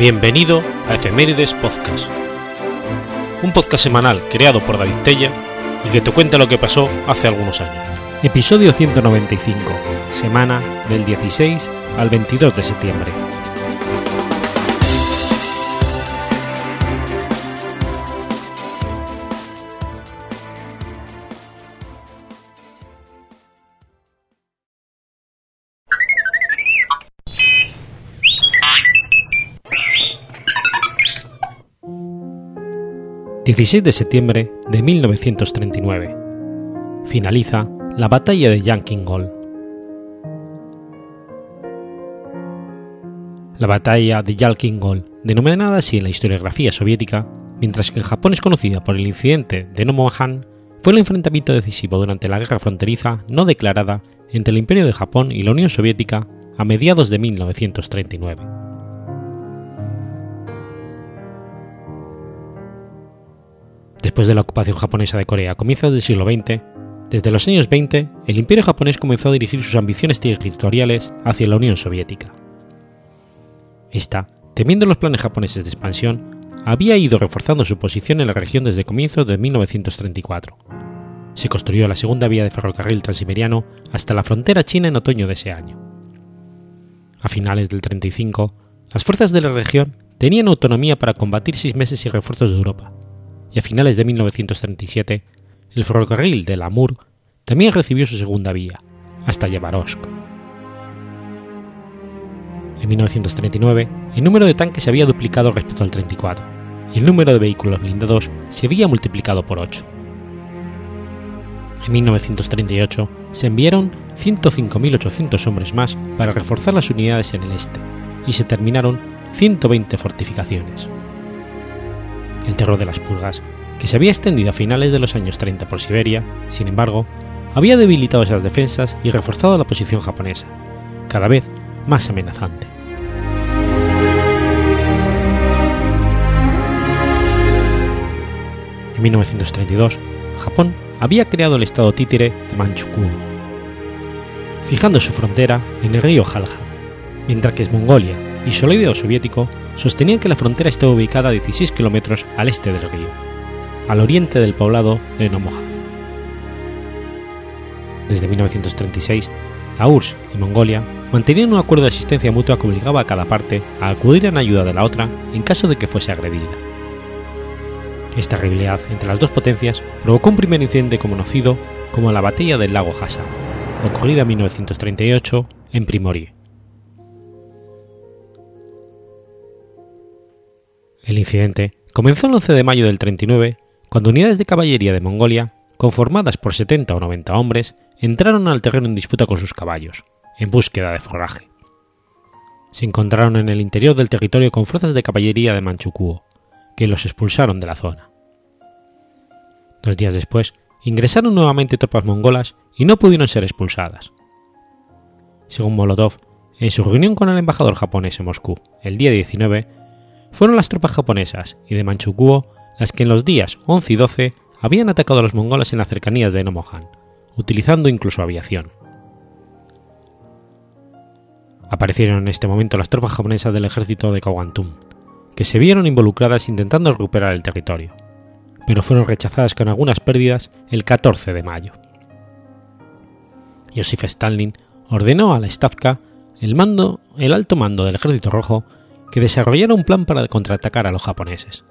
Bienvenido a Efemérides Podcast, un podcast semanal creado por David Tella y que te cuenta lo que pasó hace algunos años. Episodio 195, semana del 16 al 22 de septiembre. 16 de septiembre de 1939. Finaliza la batalla de Yankingol. La batalla de Yalkingol, denominada así en la historiografía soviética, mientras que en Japón es conocida por el incidente de Nomonhan, fue el enfrentamiento decisivo durante la guerra fronteriza no declarada entre el Imperio de Japón y la Unión Soviética a mediados de 1939. Después de la ocupación japonesa de Corea a comienzos del siglo XX, desde los años 20, el imperio japonés comenzó a dirigir sus ambiciones territoriales hacia la Unión Soviética. Esta, temiendo los planes japoneses de expansión, había ido reforzando su posición en la región desde comienzos de 1934. Se construyó la segunda vía de ferrocarril transiberiano hasta la frontera china en otoño de ese año. A finales del 35, las fuerzas de la región tenían autonomía para combatir seis meses y refuerzos de Europa, y a finales de 1937 el ferrocarril del Amur también recibió su segunda vía, hasta Yabarovsk. En 1939, el número de tanques se había duplicado respecto al 34, y el número de vehículos blindados se había multiplicado por 8. En 1938 se enviaron 105.800 hombres más para reforzar las unidades en el este, y se terminaron 120 fortificaciones el terror de las purgas, que se había extendido a finales de los años 30 por Siberia, sin embargo, había debilitado esas defensas y reforzado la posición japonesa, cada vez más amenazante. En 1932, Japón había creado el estado títere de Manchukuo, fijando su frontera en el río Jalja, mientras que Mongolia y Solidario soviético sostenían que la frontera estaba ubicada a 16 kilómetros al este del río, al oriente del poblado de Nomoja. Desde 1936, la URSS y Mongolia mantenían un acuerdo de asistencia mutua que obligaba a cada parte a acudir en ayuda de la otra en caso de que fuese agredida. Esta rivalidad entre las dos potencias provocó un primer incidente conocido como la Batalla del lago Hasa, ocurrida en 1938 en Primorie. El incidente comenzó el 11 de mayo del 39, cuando unidades de caballería de Mongolia, conformadas por 70 o 90 hombres, entraron al terreno en disputa con sus caballos, en búsqueda de forraje. Se encontraron en el interior del territorio con fuerzas de caballería de Manchukuo, que los expulsaron de la zona. Dos días después, ingresaron nuevamente tropas mongolas y no pudieron ser expulsadas. Según Molotov, en su reunión con el embajador japonés en Moscú el día 19, fueron las tropas japonesas y de Manchukuo las que en los días 11 y 12 habían atacado a los mongoles en las cercanías de Nomohan, utilizando incluso aviación. Aparecieron en este momento las tropas japonesas del ejército de Kawantum, que se vieron involucradas intentando recuperar el territorio, pero fueron rechazadas con algunas pérdidas el 14 de mayo. Joseph Stalin ordenó a la Stavka el, mando, el alto mando del ejército rojo que desarrollara un plan para contraatacar a los japoneses.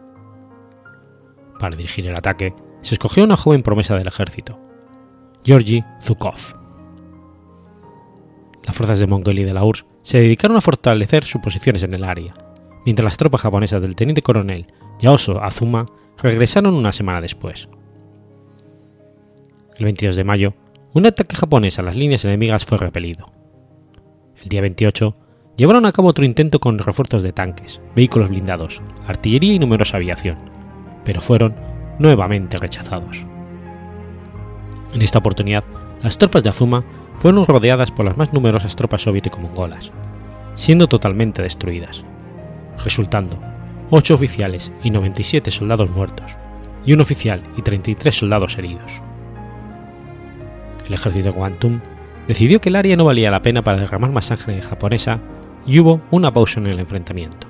Para dirigir el ataque, se escogió una joven promesa del ejército, Georgi Zhukov. Las fuerzas de Mongolia y de la URSS se dedicaron a fortalecer sus posiciones en el área, mientras las tropas japonesas del teniente coronel Yaoso Azuma regresaron una semana después. El 22 de mayo, un ataque japonés a las líneas enemigas fue repelido. El día 28, llevaron a cabo otro intento con refuerzos de tanques, vehículos blindados, artillería y numerosa aviación, pero fueron nuevamente rechazados. En esta oportunidad, las tropas de Azuma fueron rodeadas por las más numerosas tropas soviético-mongolas, siendo totalmente destruidas, resultando 8 oficiales y 97 soldados muertos, y un oficial y 33 soldados heridos. El ejército Guantum decidió que el área no valía la pena para derramar más sangre japonesa y hubo una pausa en el enfrentamiento.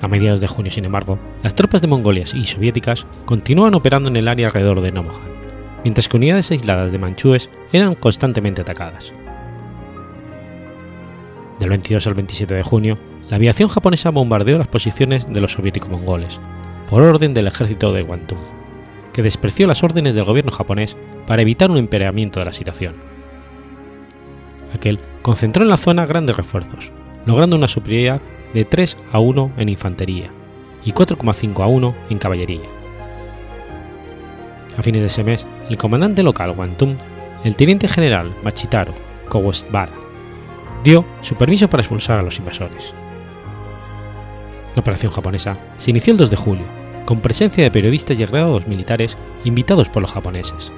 A mediados de junio, sin embargo, las tropas de Mongolia y soviéticas continúan operando en el área alrededor de Nomohan, mientras que unidades aisladas de manchúes eran constantemente atacadas. Del 22 al 27 de junio, la aviación japonesa bombardeó las posiciones de los soviético-mongoles, por orden del ejército de Guantum, que despreció las órdenes del gobierno japonés para evitar un empeoramiento de la situación. Aquel concentró en la zona grandes refuerzos, logrando una superioridad de 3 a 1 en infantería y 4,5 a 1 en caballería. A fines de ese mes, el comandante local Guantum, el teniente general Machitaro Kowestbara, dio su permiso para expulsar a los invasores. La operación japonesa se inició el 2 de julio, con presencia de periodistas y agregados militares invitados por los japoneses,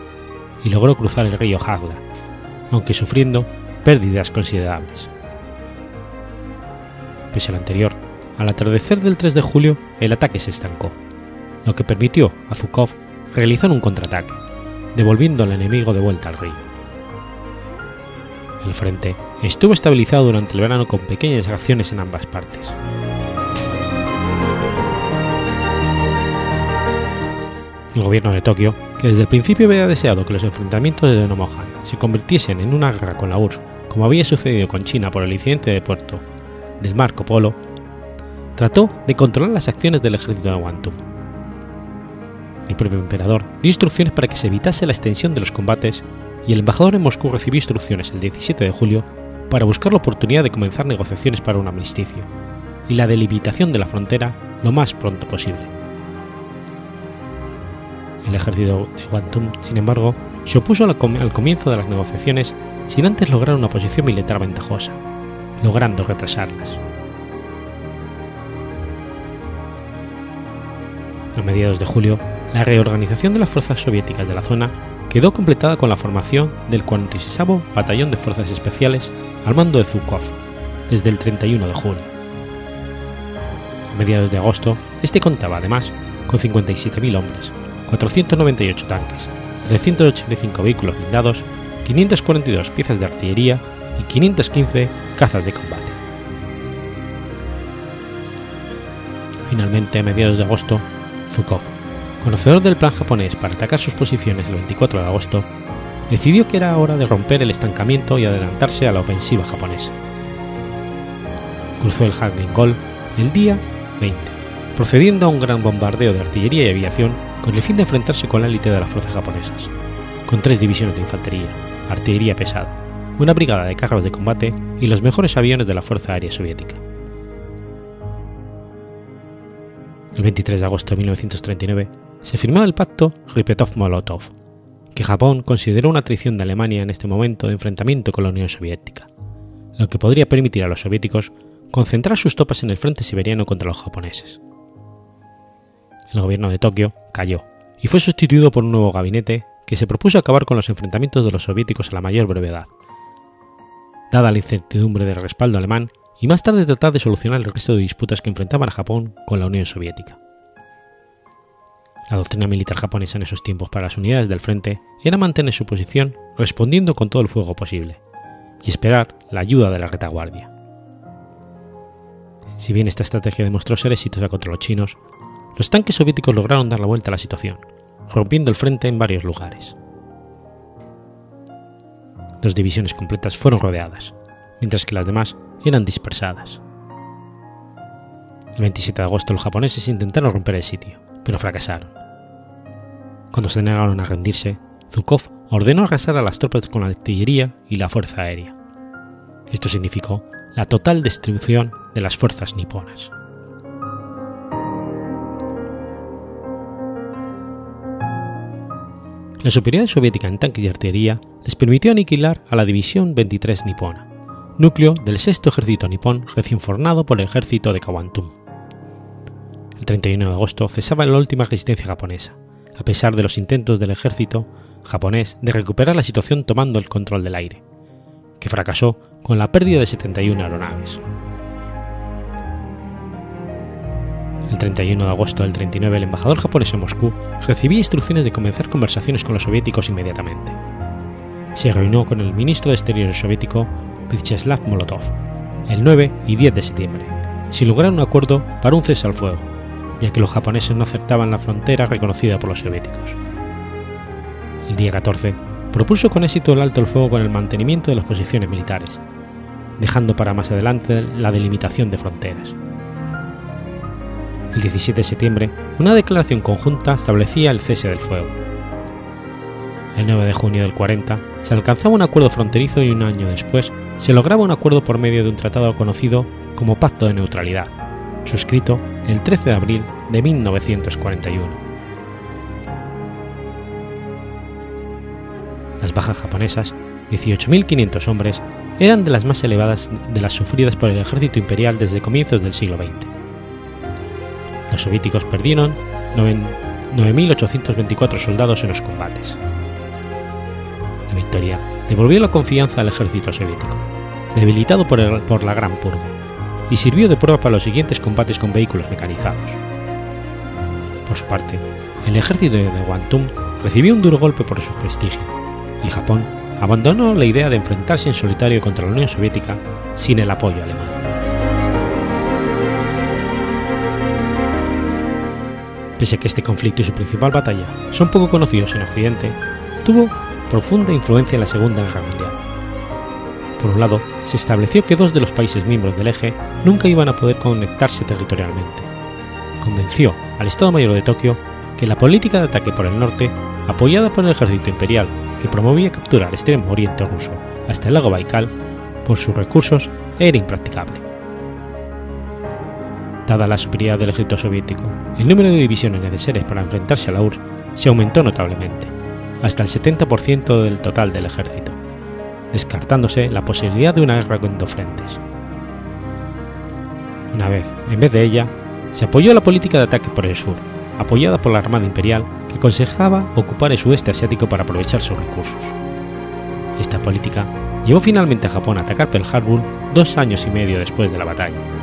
y logró cruzar el río Hagla, aunque sufriendo pérdidas considerables pese al anterior, al atardecer del 3 de julio el ataque se estancó, lo que permitió a Zhukov realizar un contraataque, devolviendo al enemigo de vuelta al río. El frente estuvo estabilizado durante el verano con pequeñas acciones en ambas partes. El gobierno de Tokio, que desde el principio había deseado que los enfrentamientos de Nomohan se convirtiesen en una guerra con la URSS, como había sucedido con China por el incidente de Puerto del Marco Polo, trató de controlar las acciones del ejército de Guantum. El propio emperador dio instrucciones para que se evitase la extensión de los combates y el embajador en Moscú recibió instrucciones el 17 de julio para buscar la oportunidad de comenzar negociaciones para un armisticio y la delimitación de la frontera lo más pronto posible. El ejército de Guantum, sin embargo, se opuso al comienzo de las negociaciones sin antes lograr una posición militar ventajosa, logrando retrasarlas. A mediados de julio, la reorganización de las fuerzas soviéticas de la zona quedó completada con la formación del 46 Batallón de Fuerzas Especiales al mando de Zhukov, desde el 31 de julio. A mediados de agosto, este contaba además con 57.000 hombres, 498 tanques, 385 vehículos blindados, 542 piezas de artillería y 515 cazas de combate. Finalmente, a mediados de agosto, Zhukov, conocedor del plan japonés para atacar sus posiciones el 24 de agosto, decidió que era hora de romper el estancamiento y adelantarse a la ofensiva japonesa. Cruzó el Gol el día 20, procediendo a un gran bombardeo de artillería y aviación con el fin de enfrentarse con la élite de las fuerzas japonesas, con tres divisiones de infantería, artillería pesada, una brigada de carros de combate y los mejores aviones de la Fuerza Aérea Soviética. El 23 de agosto de 1939 se firmó el pacto Ripetov-Molotov, que Japón consideró una traición de Alemania en este momento de enfrentamiento con la Unión Soviética, lo que podría permitir a los soviéticos concentrar sus tropas en el frente siberiano contra los japoneses. El gobierno de Tokio cayó y fue sustituido por un nuevo gabinete que se propuso acabar con los enfrentamientos de los soviéticos a la mayor brevedad, dada la incertidumbre del respaldo alemán, y más tarde tratar de solucionar el resto de disputas que enfrentaban a Japón con la Unión Soviética. La doctrina militar japonesa en esos tiempos para las unidades del frente era mantener su posición respondiendo con todo el fuego posible, y esperar la ayuda de la retaguardia. Si bien esta estrategia demostró ser exitosa contra los chinos, los tanques soviéticos lograron dar la vuelta a la situación, rompiendo el frente en varios lugares dos divisiones completas fueron rodeadas, mientras que las demás eran dispersadas. El 27 de agosto los japoneses intentaron romper el sitio, pero fracasaron. Cuando se negaron a rendirse, Zhukov ordenó arrasar a las tropas con la artillería y la fuerza aérea. Esto significó la total destrucción de las fuerzas niponas. La superioridad soviética en tanques y artillería les permitió aniquilar a la División 23 nipona, núcleo del sexto ejército nipón recién formado por el ejército de Kawantum. El 31 de agosto cesaba la última resistencia japonesa, a pesar de los intentos del ejército japonés de recuperar la situación tomando el control del aire, que fracasó con la pérdida de 71 aeronaves. El 31 de agosto del 39, el embajador japonés en Moscú recibía instrucciones de comenzar conversaciones con los soviéticos inmediatamente. Se reunió con el ministro de Exteriores soviético Vyacheslav Molotov el 9 y 10 de septiembre, sin lograr un acuerdo para un cese al fuego, ya que los japoneses no aceptaban la frontera reconocida por los soviéticos. El día 14 propuso con éxito el alto el fuego con el mantenimiento de las posiciones militares, dejando para más adelante la delimitación de fronteras. El 17 de septiembre, una declaración conjunta establecía el cese del fuego. El 9 de junio del 40 se alcanzaba un acuerdo fronterizo y un año después se lograba un acuerdo por medio de un tratado conocido como Pacto de Neutralidad, suscrito el 13 de abril de 1941. Las bajas japonesas, 18.500 hombres, eran de las más elevadas de las sufridas por el ejército imperial desde comienzos del siglo XX. Los soviéticos perdieron 9.824 soldados en los combates. La victoria devolvió la confianza al ejército soviético, debilitado por, la Gran Purga, y sirvió de prueba para los siguientes combates con vehículos mecanizados. Por su parte, el ejército de Guantum recibió un duro golpe por su prestigio, y Japón abandonó la idea de enfrentarse en solitario contra la Unión Soviética sin el apoyo alemán. Pese a que este conflicto y su principal batalla son poco conocidos en Occidente, tuvo profunda influencia en la Segunda Guerra Mundial. Por un lado, se estableció que dos de los países miembros del eje nunca iban a poder conectarse territorialmente. Convenció al Estado Mayor de Tokio que la política de ataque por el norte, apoyada por el ejército imperial que promovía capturar el extremo oriente ruso hasta el lago Baikal, por sus recursos era impracticable. Dada la superioridad del ejército soviético, el número de divisiones necesarias para enfrentarse a la URSS se aumentó notablemente, hasta el 70% del total del ejército, descartándose la posibilidad de una guerra con dos frentes. Una vez, en vez de ella, se apoyó la política de ataque por el sur, apoyada por la Armada Imperial que aconsejaba ocupar el sudeste asiático para aprovechar sus recursos. Esta política llevó finalmente a Japón a atacar Pearl Harbor dos años y medio después de la batalla.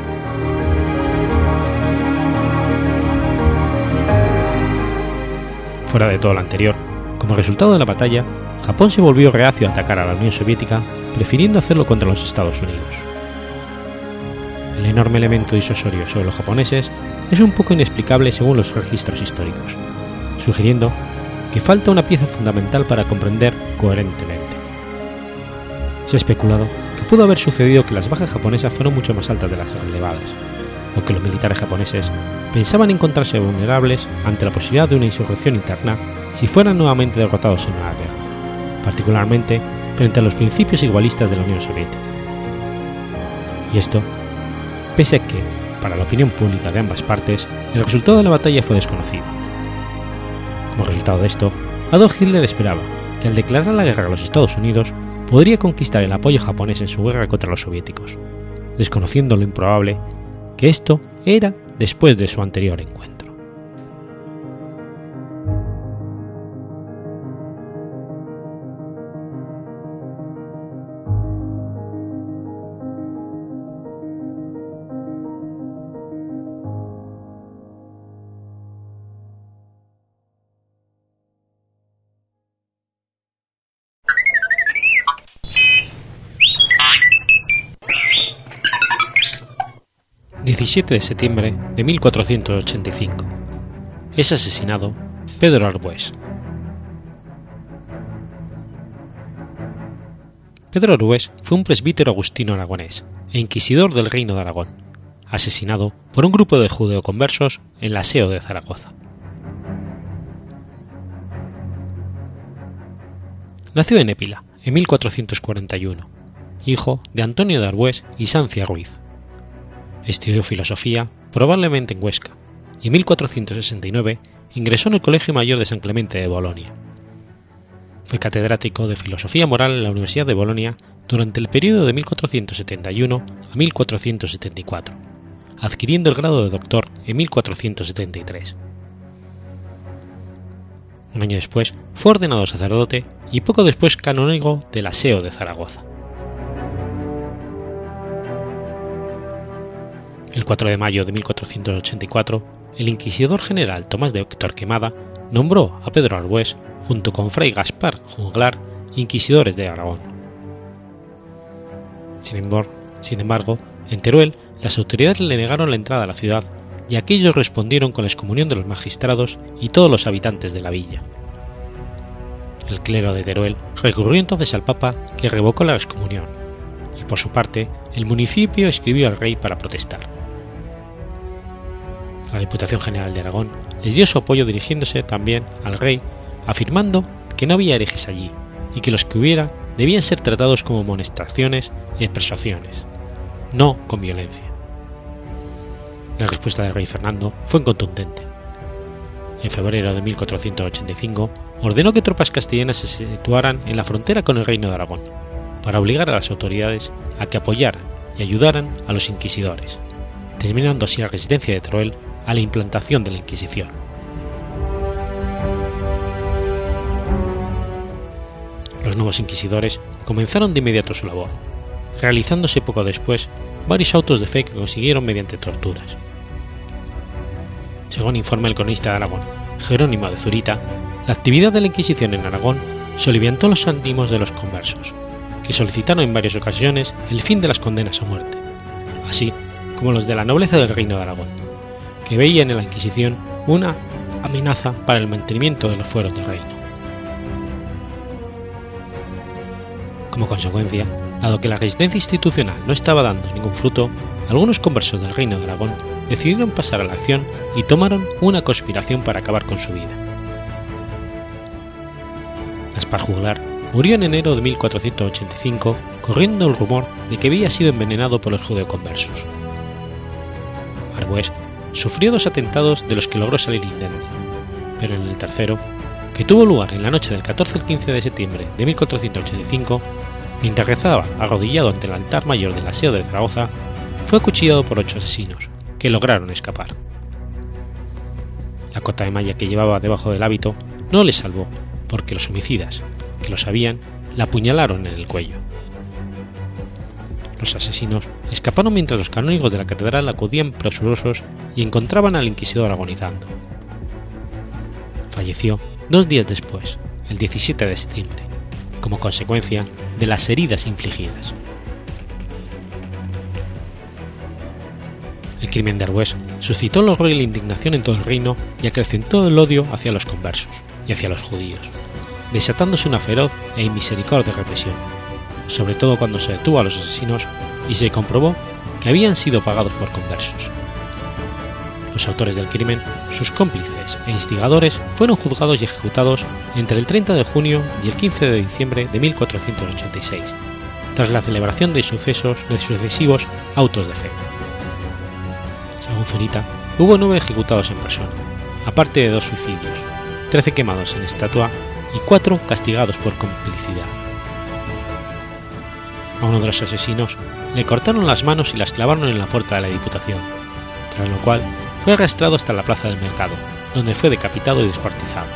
Fuera de todo lo anterior, como resultado de la batalla, Japón se volvió reacio a atacar a la Unión Soviética, prefiriendo hacerlo contra los Estados Unidos. El enorme elemento disuasorio sobre los japoneses es un poco inexplicable según los registros históricos, sugiriendo que falta una pieza fundamental para comprender coherentemente. Se ha especulado que pudo haber sucedido que las bajas japonesas fueron mucho más altas de las relevadas, o que los militares japoneses pensaban encontrarse vulnerables ante la posibilidad de una insurrección interna si fueran nuevamente derrotados en una guerra, particularmente frente a los principios igualistas de la Unión Soviética. Y esto, pese a que, para la opinión pública de ambas partes, el resultado de la batalla fue desconocido. Como resultado de esto, Adolf Hitler esperaba que al declarar la guerra a los Estados Unidos podría conquistar el apoyo japonés en su guerra contra los soviéticos, desconociendo lo improbable que esto era después de su anterior encuentro. 17 de septiembre de 1485. Es asesinado Pedro Arbues. Pedro Arbues fue un presbítero agustino aragonés e inquisidor del reino de Aragón, asesinado por un grupo de judeoconversos en la SEO de Zaragoza. Nació en Épila, en 1441, hijo de Antonio de Arbues y Sancia Ruiz. Estudió filosofía, probablemente en Huesca, y en 1469 ingresó en el Colegio Mayor de San Clemente de Bolonia. Fue catedrático de Filosofía Moral en la Universidad de Bolonia durante el periodo de 1471 a 1474, adquiriendo el grado de doctor en 1473. Un año después fue ordenado sacerdote y poco después canónigo del Aseo de Zaragoza. El 4 de mayo de 1484, el inquisidor general Tomás de Torquemada nombró a Pedro Arbués, junto con Fray Gaspar Junglar, inquisidores de Aragón. Sin embargo, en Teruel las autoridades le negaron la entrada a la ciudad y aquellos respondieron con la excomunión de los magistrados y todos los habitantes de la villa. El clero de Teruel recurrió entonces al Papa que revocó la excomunión, y por su parte el municipio escribió al rey para protestar. La Diputación General de Aragón les dio su apoyo dirigiéndose también al rey, afirmando que no había herejes allí y que los que hubiera debían ser tratados como amonestaciones y expresaciones, no con violencia. La respuesta del rey Fernando fue contundente. En febrero de 1485 ordenó que tropas castellanas se situaran en la frontera con el reino de Aragón, para obligar a las autoridades a que apoyaran y ayudaran a los inquisidores, terminando así la resistencia de Teruel a la implantación de la Inquisición. Los nuevos inquisidores comenzaron de inmediato su labor, realizándose poco después varios autos de fe que consiguieron mediante torturas. Según informa el cronista de Aragón, Jerónimo de Zurita, la actividad de la Inquisición en Aragón soliviantó los ánimos de los conversos, que solicitaron en varias ocasiones el fin de las condenas a muerte, así como los de la nobleza del Reino de Aragón, que veían en la Inquisición una amenaza para el mantenimiento de los fueros del reino. Como consecuencia, dado que la resistencia institucional no estaba dando ningún fruto, algunos conversos del Reino de Aragón decidieron pasar a la acción y tomaron una conspiración para acabar con su vida. Gaspar Juglar murió en enero de 1485 corriendo el rumor de que había sido envenenado por los judeoconversos. Arbues sufrió dos atentados de los que logró salir indemne, pero en el tercero, que tuvo lugar en la noche del 14 al 15 de septiembre de 1485, mientras rezaba arrodillado ante el altar mayor del aseo de Zaragoza, fue acuchillado por ocho asesinos, que lograron escapar. La cota de malla que llevaba debajo del hábito no le salvó, porque los homicidas, que lo sabían, la apuñalaron en el cuello. Los asesinos escaparon mientras los canónigos de la catedral acudían presurosos y encontraban al inquisidor agonizando. Falleció dos días después, el 17 de septiembre, como consecuencia de las heridas infligidas. El crimen de Arbues suscitó el horror y la indignación en todo el reino y acrecentó el odio hacia los conversos y hacia los judíos, desatándose una feroz e inmisericordia represión, sobre todo cuando se detuvo a los asesinos y se comprobó que habían sido pagados por conversos. Los autores del crimen, sus cómplices e instigadores fueron juzgados y ejecutados entre el 30 de junio y el 15 de diciembre de 1486, tras la celebración de sucesos de sucesivos autos de fe. Según Zurita, hubo nueve ejecutados en persona, aparte de dos suicidios, trece quemados en estatua y cuatro castigados por complicidad. A uno de los asesinos le cortaron las manos y las clavaron en la puerta de la Diputación, tras lo cual fue arrastrado hasta la plaza del mercado, donde fue decapitado y descuartizado,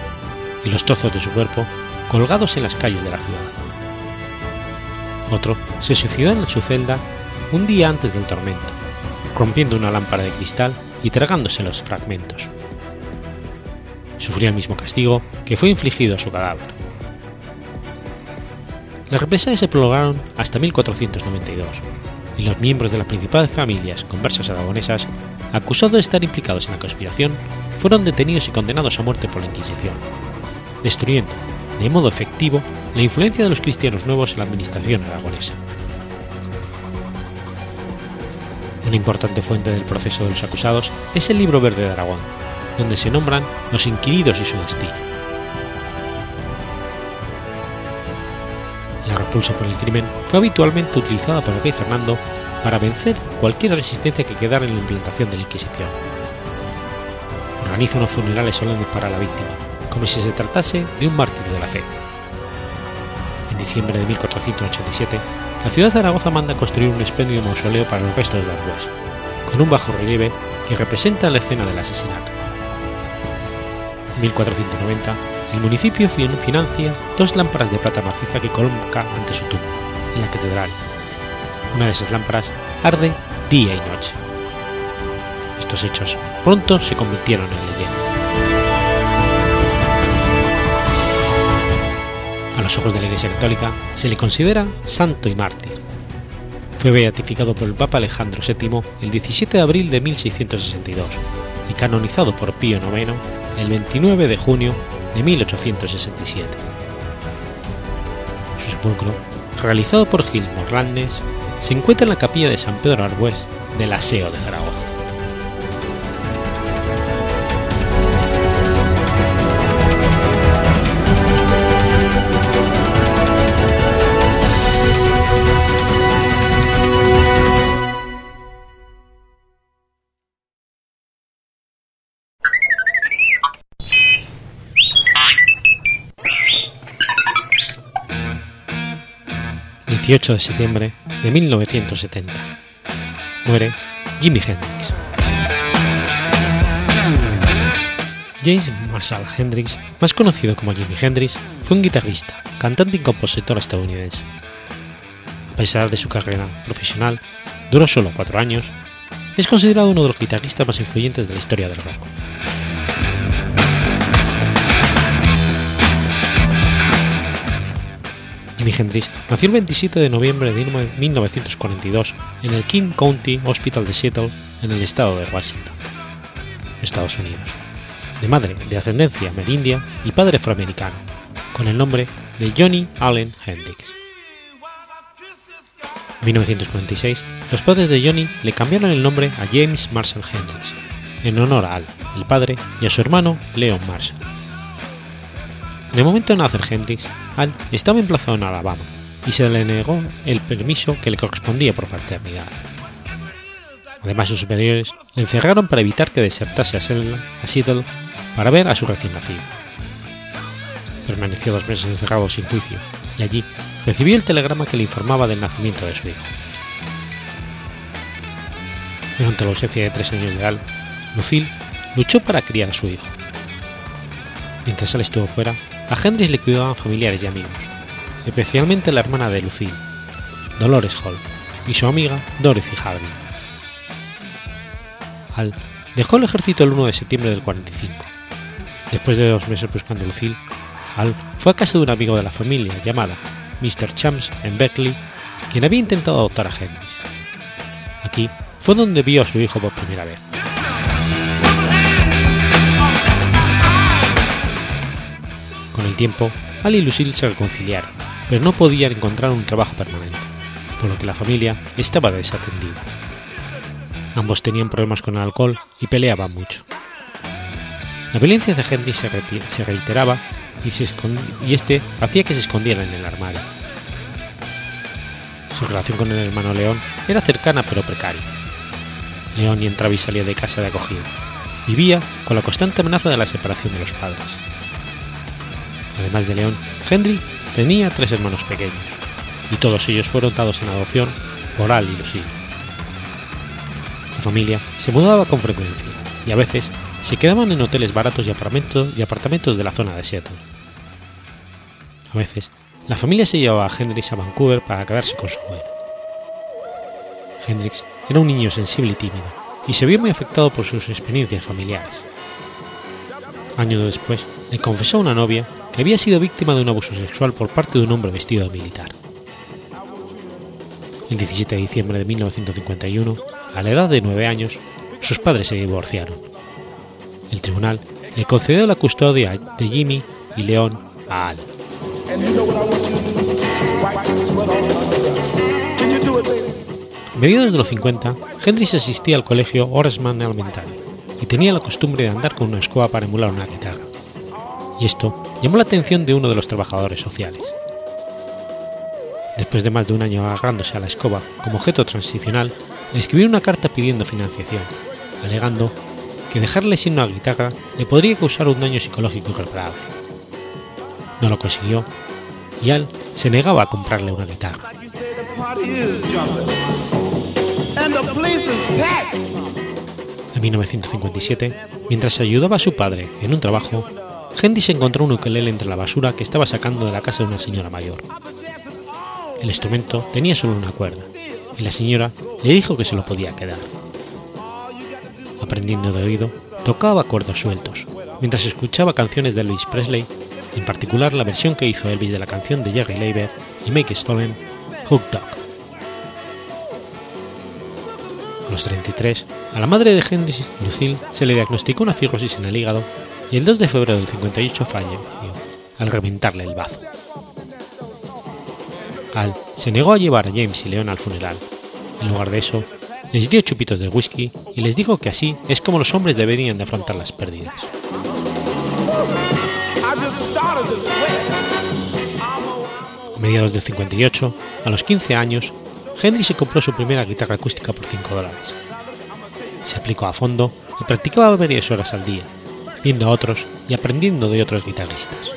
y los trozos de su cuerpo colgados en las calles de la ciudad. Otro se suicidó en su celda un día antes del tormento, rompiendo una lámpara de cristal y tragándose los fragmentos. Sufrió el mismo castigo que fue infligido a su cadáver. Las represalias se prolongaron hasta 1492, y los miembros de las principales familias conversas aragonesas, acusados de estar implicados en la conspiración, fueron detenidos y condenados a muerte por la Inquisición, destruyendo, de modo efectivo, la influencia de los cristianos nuevos en la administración aragonesa. Una importante fuente del proceso de los acusados es el Libro Verde de Aragón, donde se nombran los inquiridos y su destino. Repulsa por el crimen fue habitualmente utilizada por el rey Fernando para vencer cualquier resistencia que quedara en la implantación de la Inquisición. Organiza unos funerales solemnes para la víctima, como si se tratase de un mártir de la fe. En diciembre de 1487, la ciudad de Zaragoza manda construir un espléndido mausoleo para los restos de Arbues, con un bajo relieve que representa la escena del asesinato. En 1490, el municipio financia dos lámparas de plata maciza que coloca ante su tumba, en la catedral. Una de esas lámparas arde día y noche. Estos hechos pronto se convirtieron en leyenda. A los ojos de la Iglesia Católica se le considera santo y mártir. Fue beatificado por el Papa Alejandro VII el 17 de abril de 1662 y canonizado por Pío IX el 29 de junio de 1867. Su sepulcro, realizado por Gil Morlandes, se encuentra en la capilla de San Pedro Arbués del Aseo de Zaragoza. 18 de septiembre de 1970. Muere Jimi Hendrix. James Marshall Hendrix, más conocido como Jimi Hendrix, fue un guitarrista, cantante y compositor estadounidense. A pesar de su carrera profesional, duró solo cuatro años, es considerado uno de los guitarristas más influyentes de la historia del rock. Hendrix nació el 27 de noviembre de 1942 en el King County Hospital de Seattle, en el estado de Washington, Estados Unidos, de madre de ascendencia amerindia y padre afroamericano, con el nombre de Johnny Allen Hendrix. En 1946, los padres de Johnny le cambiaron el nombre a James Marshall Hendrix, en honor a Al, el padre, y a su hermano Leon Marshall. En el momento de nacer Hendrix, Al estaba emplazado en Alabama y se le negó el permiso que le correspondía por paternidad. Además, sus superiores le encerraron para evitar que desertase a Seattle para ver a su recién nacido. Permaneció dos meses encerrado sin juicio y allí recibió el telegrama que le informaba del nacimiento de su hijo. Durante la ausencia de tres años de Al, Lucille luchó para criar a su hijo. Mientras Al estuvo fuera, a Hendrix le cuidaban familiares y amigos, especialmente la hermana de Lucille, Dolores Hall, y su amiga Dorothy Harding. Al dejó el ejército el 1 de septiembre del 45. Después de dos meses buscando a Lucille, Al fue a casa de un amigo de la familia llamada Mr. Chams en Berkeley, quien había intentado adoptar a Hendrix. Aquí fue donde vio a su hijo por primera vez. Con el tiempo, Al y Lucille se reconciliaron, pero no podían encontrar un trabajo permanente, por lo que la familia estaba desatendida. Ambos tenían problemas con el alcohol y peleaban mucho. La violencia de Henry se, reiteraba y, se y este hacía que se escondiera en el armario. Su relación con el hermano León era cercana pero precaria. León ni entraba y salía de casa de acogida. Vivía con la constante amenaza de la separación de los padres. Además de León, Henry tenía tres hermanos pequeños, y todos ellos fueron dados en adopción por Al y Lucille. La familia se mudaba con frecuencia, y a veces se quedaban en hoteles baratos y apartamentos, de la zona de Seattle. A veces, la familia se llevaba a Hendrix a Vancouver para quedarse con su abuelo. Hendrix era un niño sensible y tímido, y se vio muy afectado por sus experiencias familiares. Años después, le confesó a una novia que había sido víctima de un abuso sexual por parte de un hombre vestido de militar. El 17 de diciembre de 1951, a la edad de nueve años, sus padres se divorciaron. El tribunal le concedió la custodia de Jimmy y León a Al. A mediados de los 50, Hendrix asistía al colegio Oresman Elementary y tenía la costumbre de andar con una escoba para emular una guitarra. Y esto llamó la atención de uno de los trabajadores sociales. Después de más de un año agarrándose a la escoba como objeto transicional, escribió una carta pidiendo financiación, alegando que dejarle sin una guitarra le podría causar un daño psicológico irreparable. No lo consiguió y Al se negaba a comprarle una guitarra. En 1957, mientras ayudaba a su padre en un trabajo, Hendrix encontró un ukelele entre la basura que estaba sacando de la casa de una señora mayor. El instrumento tenía solo una cuerda, y la señora le dijo que se lo podía quedar. Aprendiendo de oído, tocaba acordes sueltos, mientras escuchaba canciones de Elvis Presley, en particular la versión que hizo Elvis de la canción de Jerry Leiber y Mike Stolen, Hook Dog. A los 33, a la madre de Henry Lucille se le diagnosticó una cirrosis en el hígado y el 2 de febrero del 58 falleció al reventarle el bazo. Al se negó a llevar a James y Leon al funeral. En lugar de eso, les dio chupitos de whisky y les dijo que así es como los hombres deberían de afrontar las pérdidas. A mediados del 58, a los 15 años, Henry se compró su primera guitarra acústica por 5 dólares. Se aplicó a fondo y practicaba varias horas al día, viendo a otros y aprendiendo de otros guitarristas.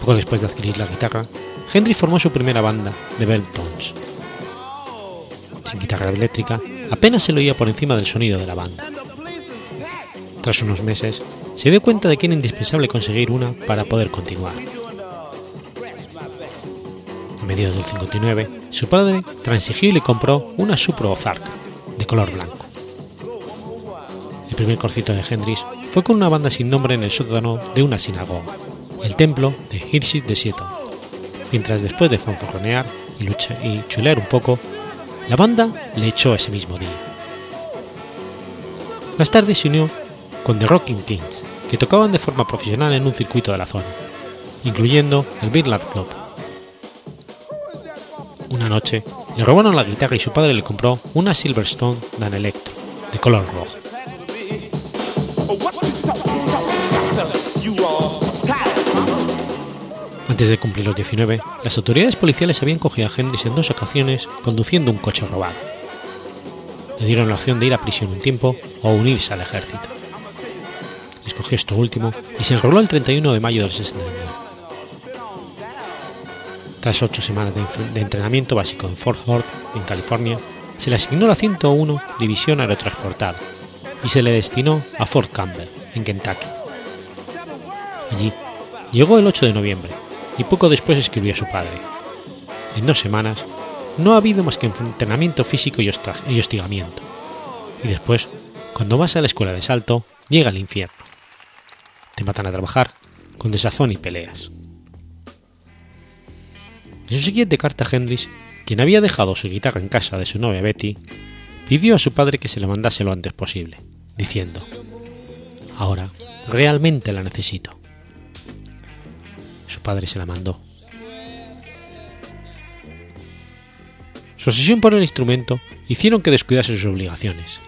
Poco después de adquirir la guitarra, Henry formó su primera banda, The Bell Tones. Sin guitarra eléctrica, apenas se lo oía por encima del sonido de la banda. Tras unos meses, se dio cuenta de que era indispensable conseguir una para poder continuar. A mediados del 59, su padre transigió y le compró una Supro Ozark, de color blanco. El primer concierto de Hendrix fue con una banda sin nombre en el sótano de una sinagoga, el templo de Hirschit de Seattle, mientras después de fanfarronear y, chulear un poco, la banda le echó ese mismo día. Más tarde se unió con The Rocking Kings, que tocaban de forma profesional en un circuito de la zona, incluyendo el Birland Club. Una noche le robaron la guitarra y su padre le compró una Silverstone Dan Electro, de color rojo. Antes de cumplir los 19, las autoridades policiales habían cogido a Hendrix en dos ocasiones conduciendo un coche robado. Le dieron la opción de ir a prisión un tiempo o unirse al ejército. Escogió esto último y se enroló el 31 de mayo del 69. Tras ocho semanas de, entrenamiento básico en Fort Worth, en California, se le asignó la 101 División Aerotransportada y se le destinó a Fort Campbell, en Kentucky. Allí llegó el 8 de noviembre y poco después escribió a su padre. En dos semanas no ha habido más que entrenamiento físico y hostigamiento. Y después, cuando vas a la escuela de salto, llega el infierno. Te matan a trabajar, con desazón y peleas. En su siguiente carta, Hendrix, quien había dejado su guitarra en casa de su novia Betty, pidió a su padre que se la mandase lo antes posible, diciendo, Ahora, realmente la necesito. Su padre se la mandó. Su obsesión por el instrumento hicieron que descuidase sus obligaciones,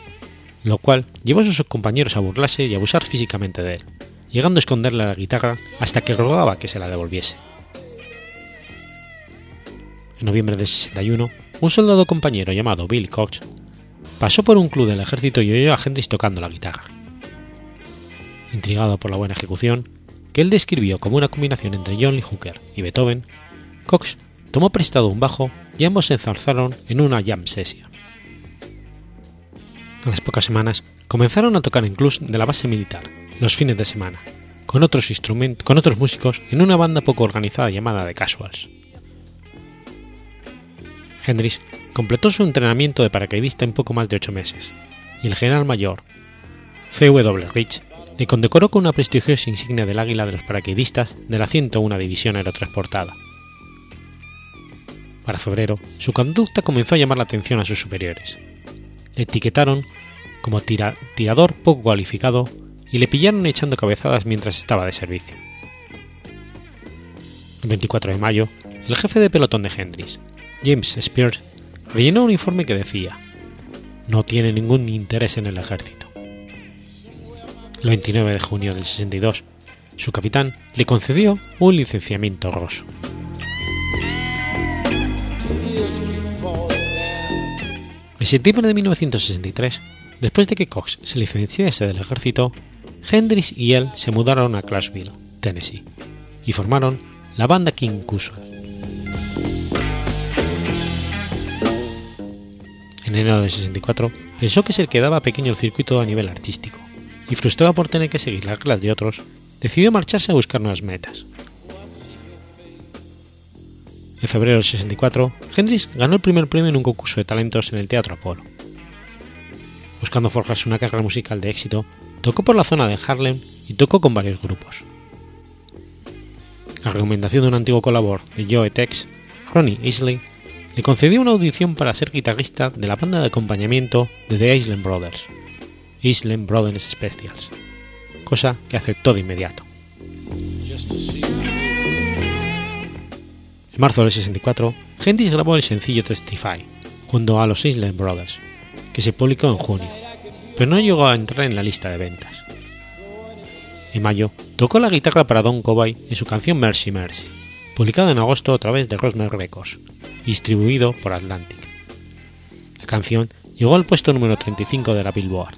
lo cual llevó a sus compañeros a burlarse y abusar físicamente de él, llegando a esconderle la guitarra hasta que rogaba que se la devolviese. En noviembre del 61, un soldado compañero llamado Bill Cox pasó por un club del ejército y oyó a Hendrix tocando la guitarra. Intrigado por la buena ejecución, que él describió como una combinación entre John Lee Hooker y Beethoven, Cox tomó prestado un bajo y ambos se enzarzaron en una jam session. A las pocas semanas comenzaron a tocar en clubs de la base militar, los fines de semana, con otros, instrumentos, con otros músicos en una banda poco organizada llamada The Casuals. Hendrix completó su entrenamiento de paracaidista en poco más de ocho meses, y el general mayor C.W. Rich le condecoró con una prestigiosa insignia del Águila de los Paracaidistas de la 101 División Aerotransportada. Para febrero, su conducta comenzó a llamar la atención a sus superiores. Le etiquetaron como tirador poco cualificado y le pillaron echando cabezadas mientras estaba de servicio. El 24 de mayo, el jefe de pelotón de Hendrix, James Spears, rellenó un informe que decía, no tiene ningún interés en el ejército. El 29 de junio del 62, su capitán le concedió un licenciamiento roso. En septiembre de 1963, después de que Cox se licenciase del ejército, Hendrix y él se mudaron a Clarksville, Tennessee, y formaron la banda King Cusel. En enero de 64 pensó que se quedaba pequeño el circuito a nivel artístico, y frustrado por tener que seguir las reglas de otros, decidió marcharse a buscar nuevas metas. En febrero del 64, Hendrix ganó el primer premio en un concurso de talentos en el Teatro Apolo. Buscando forjarse una carrera musical de éxito, tocó por la zona de Harlem y tocó con varios grupos. La recomendación de un antiguo colaborador de Joe Tex, Ronnie Isley, le concedió una audición para ser guitarrista de la banda de acompañamiento de The Island Brothers, Island Brothers Specials, cosa que aceptó de inmediato. En marzo del 64, Hendrix grabó el sencillo Testify, junto a los Island Brothers, que se publicó en junio, pero no llegó a entrar en la lista de ventas. En mayo, tocó la guitarra para Don Covay en su canción Mercy Mercy, publicada en agosto a través de Rosemary Records, distribuido por Atlantic. La canción llegó al puesto número 35 de la Billboard.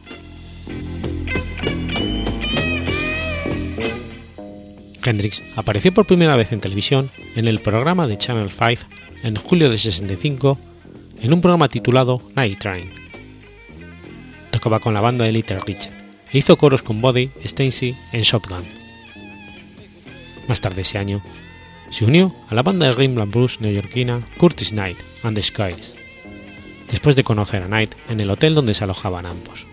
Hendrix apareció por primera vez en televisión en el programa de Channel 5 en julio de 65 en un programa titulado Night Train. Tocaba con la banda de Little Richard e hizo coros con Body Stacy en Shotgun. Más tarde ese año, se unió a la banda de rhythm and blues neoyorquina Curtis Knight and the Skies, después de conocer a Knight en el hotel donde se alojaban ambos.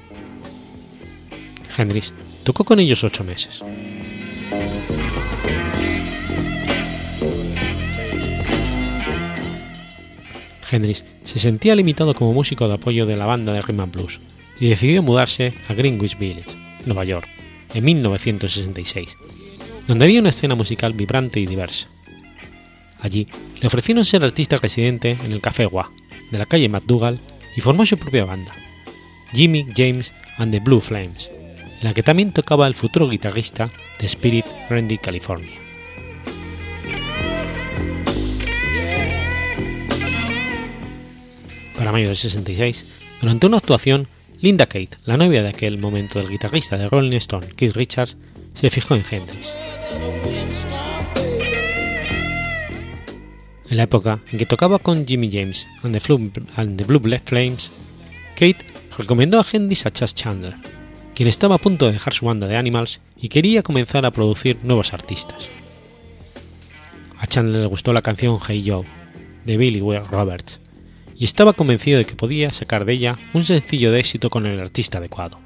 Hendrix tocó con ellos ocho meses. Hendrix se sentía limitado como músico de apoyo de la banda de rhythm and blues y decidió mudarse a Greenwich Village, Nueva York, en 1966, donde había una escena musical vibrante y diversa. Allí le ofrecieron ser artista residente en el Café Gua, de la calle McDougall, y formó su propia banda, Jimmy James and the Blue Flames, en la que también tocaba el futuro guitarrista de Spirit Randy California. Para mayo del 66, durante una actuación, Linda Kate, la novia de aquel momento del guitarrista de Rolling Stone, Keith Richards, se fijó en Hendrix. En la época en que tocaba con Jimmy James and the, Blue, Blue Flames, Kate recomendó a Hendrix a Chas Chandler, quien estaba a punto de dejar su banda de Animals y quería comenzar a producir nuevos artistas. A Chandler le gustó la canción Hey Joe, de Billy Will Roberts, y estaba convencido de que podía sacar de ella un sencillo de éxito con el artista adecuado.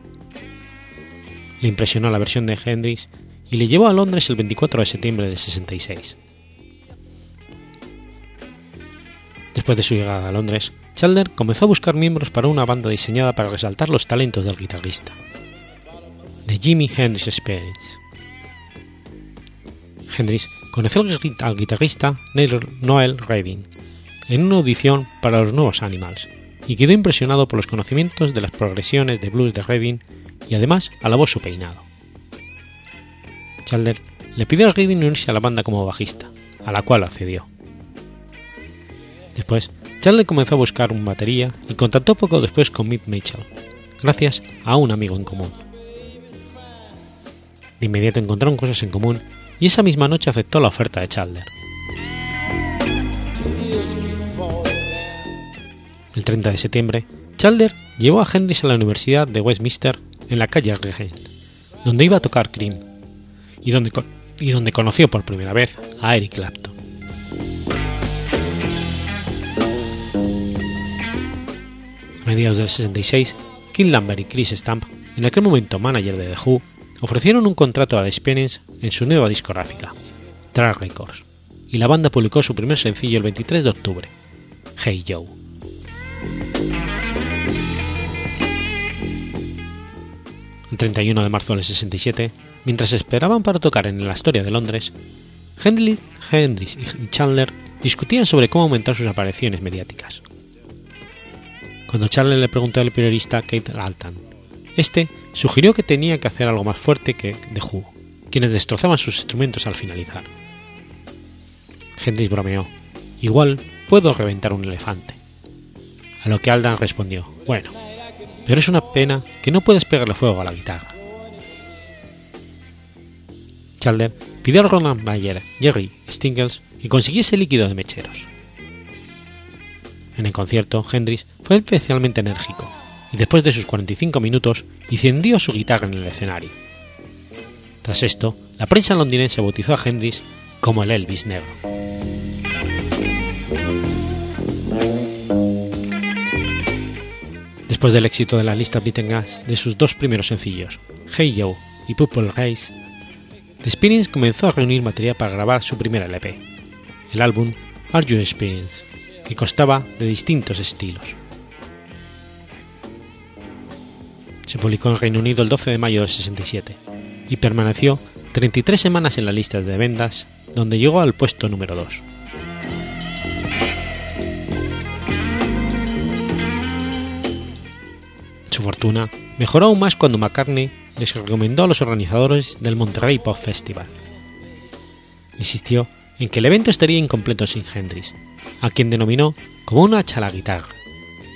Le impresionó la versión de Hendrix y le llevó a Londres el 24 de septiembre del 66. Después de su llegada a Londres, Chandler comenzó a buscar miembros para una banda diseñada para resaltar los talentos del guitarrista, The Jimi Hendrix Experience. Hendrix conoció al guitarrista Noel Redding en una audición para los nuevos Animals y quedó impresionado por los conocimientos de las progresiones de blues de Redding y además alabó su peinado. Chandler le pidió a Redding unirse a la banda como bajista, a la cual accedió. Después, Charlie comenzó a buscar un batería y contactó poco después con Mick Mitchell, gracias a un amigo en común. De inmediato encontraron cosas en común y esa misma noche aceptó la oferta de Chandler. El 30 de septiembre, Chandler llevó a Hendrix a la Universidad de Westminster en la calle Regent, donde iba a tocar Cream, y donde, y donde conoció por primera vez a Eric Clapton. A mediados del 66, Kim Lambert y Chris Stamp, en aquel momento manager de The Who, ofrecieron un contrato a The Experience en su nueva discográfica, Track Records, y la banda publicó su primer sencillo el 23 de octubre, Hey Joe. El 31 de marzo del 67, mientras esperaban para tocar en la Astoria de Londres, Hendrix y Chandler discutían sobre cómo aumentar sus apariciones mediáticas. Cuando Chandler le preguntó al periodista Kate Altan, este sugirió que tenía que hacer algo más fuerte que The Who, quienes destrozaban sus instrumentos al finalizar. Hendrix bromeó, igual puedo reventar un elefante. A lo que Aldan respondió, bueno, pero es una pena que no puedes pegarle fuego a la guitarra. Chandler pidió a Roland Bayer, Jerry Stingles que consiguiese líquido de mecheros. En el concierto, Hendrix fue especialmente enérgico y después de sus 45 minutos incendió su guitarra en el escenario. Tras esto, la prensa londinense bautizó a Hendrix como el Elvis negro. Después del éxito de la lista Gas de sus dos primeros sencillos, Hey Joe y Purple Haze, The Experience comenzó a reunir material para grabar su primer LP, el álbum Are You Experience, que constaba de distintos estilos. Se publicó en Reino Unido el 12 de mayo del 67 y permaneció 33 semanas en las listas de ventas, donde llegó al puesto número 2. Su fortuna mejoró aún más cuando McCartney les recomendó a los organizadores del Monterrey Pop Festival. Insistió en que el evento estaría incompleto sin Hendrix, a quien denominó como una hacha guitarra,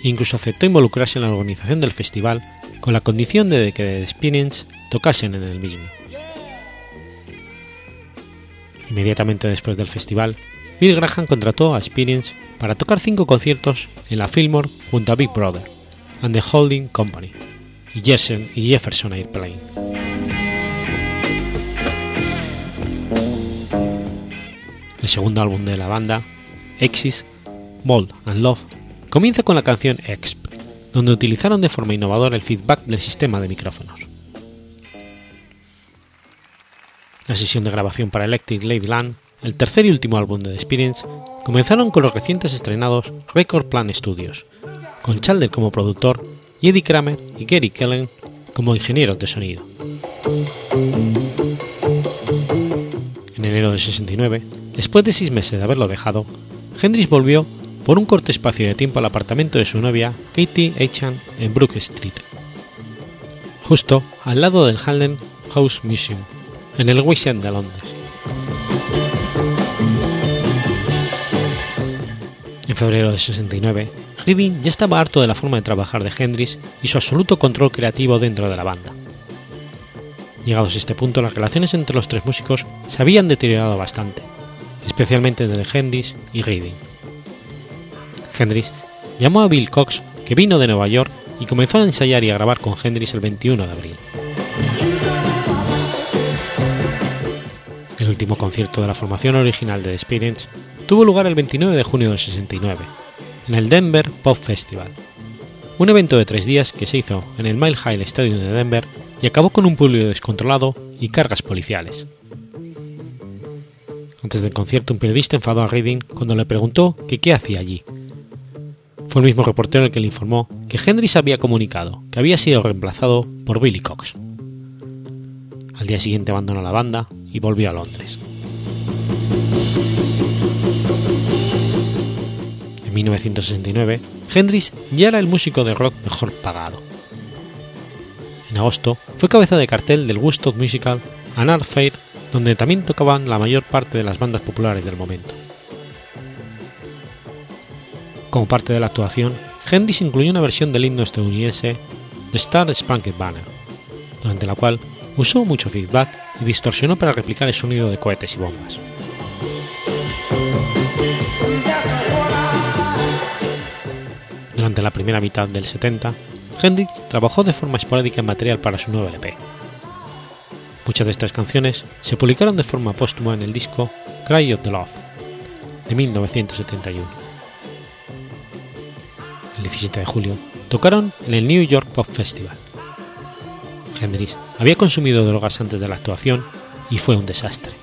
e incluso aceptó involucrarse en la organización del festival con la condición de que The Spinach tocasen en el mismo. Inmediatamente después del festival, Bill Graham contrató a Experience para tocar cinco conciertos en la Fillmore junto a Big Brother and the Holding Company y Jefferson, y Jefferson Airplane. El segundo álbum de la banda, Exis, Mold and Love, comienza con la canción Exp, donde utilizaron de forma innovadora el feedback del sistema de micrófonos. La sesión de grabación para Electric Ladyland, el tercer y último álbum de The Experience, comenzaron con los recientes estrenados Record Plan Studios, con Chalder como productor y Eddie Kramer y Gary Kellen como ingenieros de sonido. En enero de 69, después de seis meses de haberlo dejado, Hendrix volvió por un corto espacio de tiempo al apartamento de su novia Katie Achan en Brook Street, justo al lado del Halden House Museum, en el West End de Londres. En febrero de 69, Reading ya estaba harto de la forma de trabajar de Hendrix y su absoluto control creativo dentro de la banda. Llegados a este punto, las relaciones entre los tres músicos se habían deteriorado bastante, especialmente entre Hendrix y Reading. Hendrix llamó a Bill Cox, que vino de Nueva York, y comenzó a ensayar y a grabar con Hendrix el 21 de abril. El último concierto de la formación original de The Experience tuvo lugar el 29 de junio del 69, en el Denver Pop Festival, un evento de tres días que se hizo en el Mile High Stadium de Denver y acabó con un público descontrolado y cargas policiales. Antes del concierto, un periodista enfadó a Reading cuando le preguntó qué hacía allí. Fue el mismo reportero el que le informó que Hendrix había comunicado que había sido reemplazado por Billy Cox. Al día siguiente abandonó la banda y volvió a Londres. 1969, Hendrix ya era el músico de rock mejor pagado. En agosto fue cabeza de cartel del Woodstock Musical and Art Fair, donde también tocaban la mayor parte de las bandas populares del momento. Como parte de la actuación, Hendrix incluyó una versión del himno estadounidense The Star Spangled Banner, durante la cual usó mucho feedback y distorsionó para replicar el sonido de cohetes y bombas. Durante la primera mitad del 70, Hendrix trabajó de forma esporádica en material para su nuevo LP. Muchas de estas canciones se publicaron de forma póstuma en el disco Cry of the Love, de 1971. El 17 de julio tocaron en el New York Pop Festival. Hendrix había consumido drogas antes de la actuación y fue un desastre.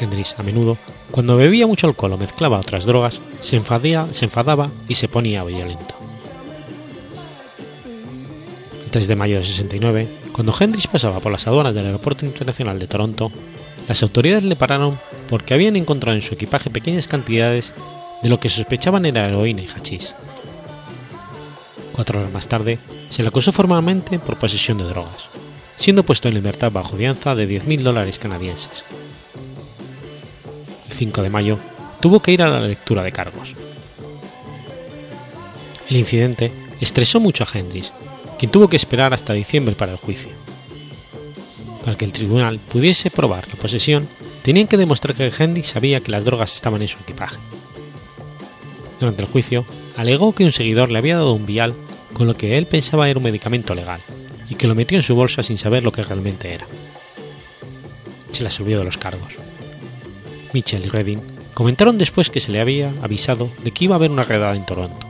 Hendrix a menudo, cuando bebía mucho alcohol o mezclaba otras drogas, se, enfadía, se enfadaba y se ponía violento. El 3 de mayo de 69, cuando Hendrix pasaba por las aduanas del Aeropuerto Internacional de Toronto, las autoridades le pararon porque habían encontrado en su equipaje pequeñas cantidades de lo que sospechaban era heroína y hachís. Cuatro horas más tarde, se le acusó formalmente por posesión de drogas, siendo puesto en libertad bajo fianza de 10.000 dólares canadienses. El 5 de mayo tuvo que ir a la lectura de cargos. El incidente estresó mucho a Hendrix, quien tuvo que esperar hasta diciembre para el juicio. Para que el tribunal pudiese probar la posesión, tenían que demostrar que Hendrix sabía que las drogas estaban en su equipaje. Durante el juicio, alegó que un seguidor le había dado un vial con lo que él pensaba era un medicamento legal y que lo metió en su bolsa sin saber lo que realmente era. Se le absolvió de los cargos. Mitchell y Redding comentaron después que se le había avisado de que iba a haber una redada en Toronto.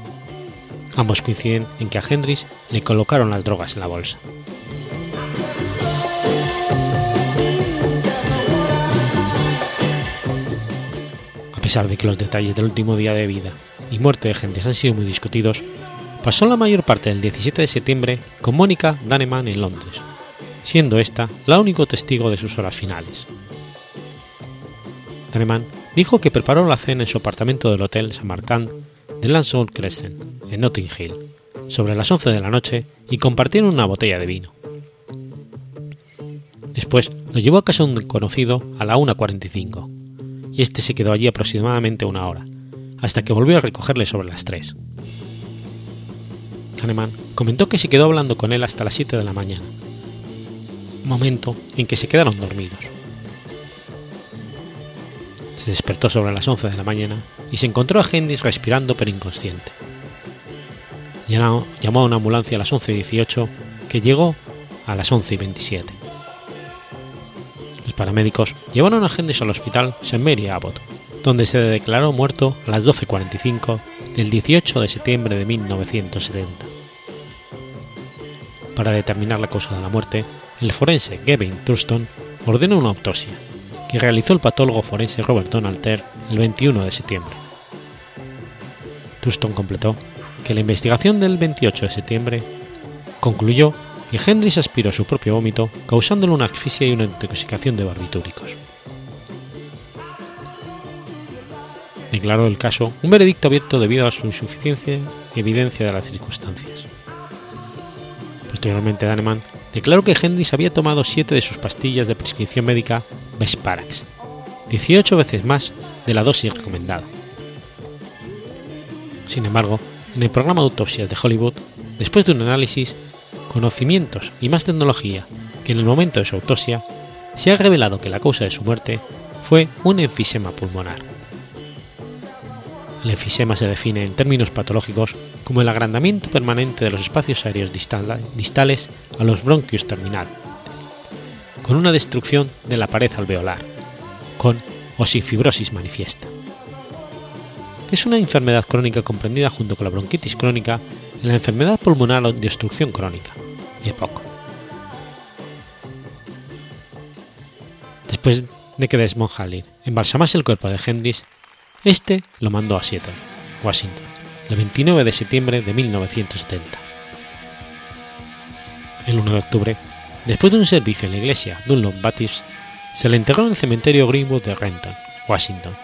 Ambos coinciden en que a Hendrix le colocaron las drogas en la bolsa. A pesar de que los detalles del último día de vida y muerte de Hendrix han sido muy discutidos, pasó la mayor parte del 17 de septiembre con Mónica Daneman en Londres, siendo esta la único testigo de sus horas finales. Daneman dijo que preparó la cena en su apartamento del Hotel Samarkand de Lansdowne Crescent, en Notting Hill, sobre las 11 de la noche y compartieron una botella de vino. Después lo llevó a casa un conocido a la 1.45 y este se quedó allí aproximadamente una hora, hasta que volvió a recogerle sobre las 3. Kahneman comentó que se quedó hablando con él hasta las 7 de la mañana, momento en que se quedaron dormidos. Se despertó sobre las 11 de la mañana y se encontró a Hendrix respirando pero inconsciente. Llamó a una ambulancia a las 11.18 que llegó a las 11.27. Los paramédicos llevaron a Hendrix al hospital St. Mary Abbott, donde se declaró muerto a las 12.45 del 18 de septiembre de 1970. Para determinar la causa de la muerte, el forense Gavin Thurston ordenó una autopsia, que realizó el patólogo forense Robert Donald el 21 de septiembre. Thurston completó que la investigación del 28 de septiembre concluyó que Hendrix aspiró su propio vómito causándole una asfixia y una intoxicación de barbitúricos. Declaró el caso un veredicto abierto debido a su insuficiencia evidencia de las circunstancias. Posteriormente, Daneman declaró que Hendrix había tomado siete de sus pastillas de prescripción médica Vesparax, 18 veces más de la dosis recomendada. Sin embargo, en el programa de autopsias de Hollywood, después de un análisis, conocimientos y más tecnología que en el momento de su autopsia, se ha revelado que la causa de su muerte fue un enfisema pulmonar. El enfisema se define en términos patológicos como el agrandamiento permanente de los espacios aéreos distales a los bronquios terminal, con una destrucción de la pared alveolar, con o sin fibrosis manifiesta. Es una enfermedad crónica comprendida junto con la bronquitis crónica en la enfermedad pulmonar de obstrucción crónica, EPOC. Después de que Desmond Halley embalsamase el cuerpo de Hendrix, este lo mandó a Seattle, Washington, el 29 de septiembre de 1970. El 1 de octubre, después de un servicio en la iglesia Dunlop Baptist, se le enterró en el cementerio Greenwood de Renton, Washington,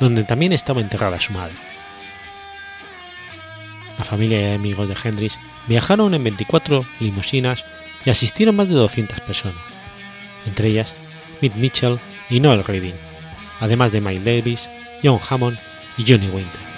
donde también estaba enterrada su madre. La familia y amigos de Hendrix viajaron en 24 limusinas y asistieron más de 200 personas, entre ellas Mick Mitchell y Noel Reading, además de Mike Davis, John Hammond y Johnny Winter.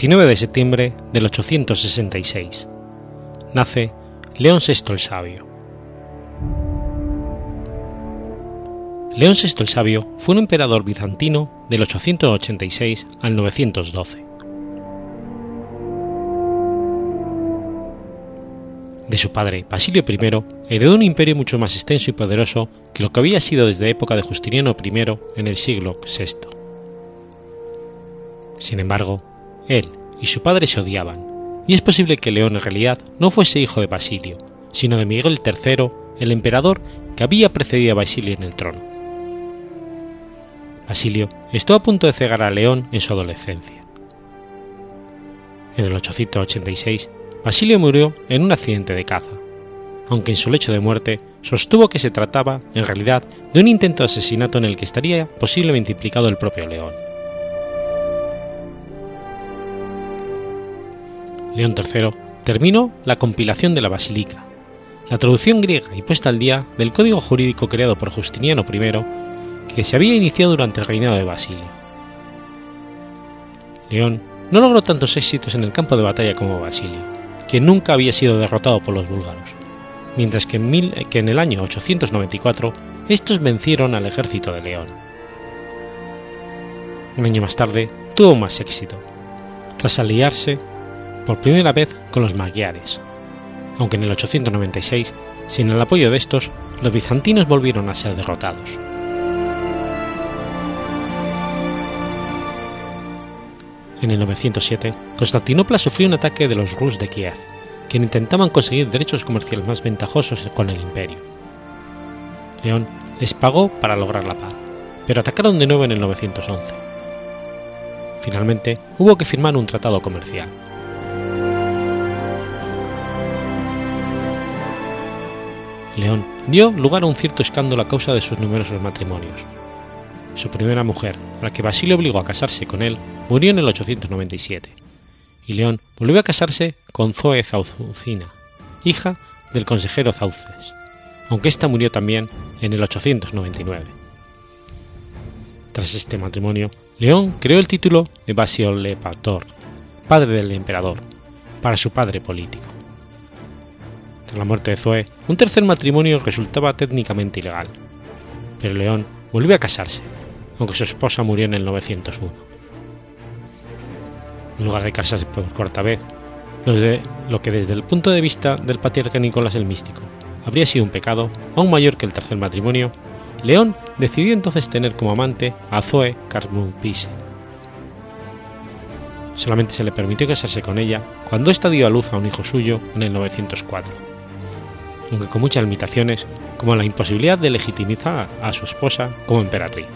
19 de septiembre del 866. Nace León VI el Sabio. León VI el Sabio fue un emperador bizantino del 886 al 912. De su padre, Basilio I, heredó un imperio mucho más extenso y poderoso que lo que había sido desde época de Justiniano I en el siglo VI. Sin embargo, él y su padre se odiaban, y es posible que León en realidad no fuese hijo de Basilio, sino de Miguel III, el emperador que había precedido a Basilio en el trono. Basilio estuvo a punto de cegar a León en su adolescencia. En el 886, Basilio murió en un accidente de caza, aunque en su lecho de muerte sostuvo que se trataba, en realidad, de un intento de asesinato en el que estaría posiblemente implicado el propio León. León III terminó la compilación de la Basílica, la traducción griega y puesta al día del código jurídico creado por Justiniano I, que se había iniciado durante el reinado de Basilio. León no logró tantos éxitos en el campo de batalla como Basilio que nunca había sido derrotado por los búlgaros, mientras que en, que en el año 894 estos vencieron al ejército de León. Un año más tarde tuvo más éxito, tras aliarse por primera vez con los magiares, aunque en el 896, sin el apoyo de estos, los bizantinos volvieron a ser derrotados. En el 907, Constantinopla sufrió un ataque de los Rus de Kiev, que intentaban conseguir derechos comerciales más ventajosos con el imperio. León les pagó para lograr la paz, pero atacaron de nuevo en el 911. Finalmente, hubo que firmar un tratado comercial. León dio lugar a un cierto escándalo a causa de sus numerosos matrimonios, su primera mujer, a la que Basilio obligó a casarse con él, murió en el 897, y León volvió a casarse con Zoe Zaucina, hija del consejero Zauces, aunque ésta murió también en el 899. Tras este matrimonio, León creó el título de Basiolepator, padre del emperador, para su padre político. Tras la muerte de Zoe, un tercer matrimonio resultaba técnicamente ilegal, pero León volvió a casarse aunque su esposa murió en el 901. En lugar de casarse por cuarta vez, lo que desde el punto de vista del patriarca Nicolás el Místico habría sido un pecado aún mayor que el tercer matrimonio, León decidió entonces tener como amante a Zoe Carmupise. Solamente se le permitió casarse con ella cuando ésta dio a luz a un hijo suyo en el 904, aunque con muchas limitaciones, como la imposibilidad de legitimizar a su esposa como emperatriz.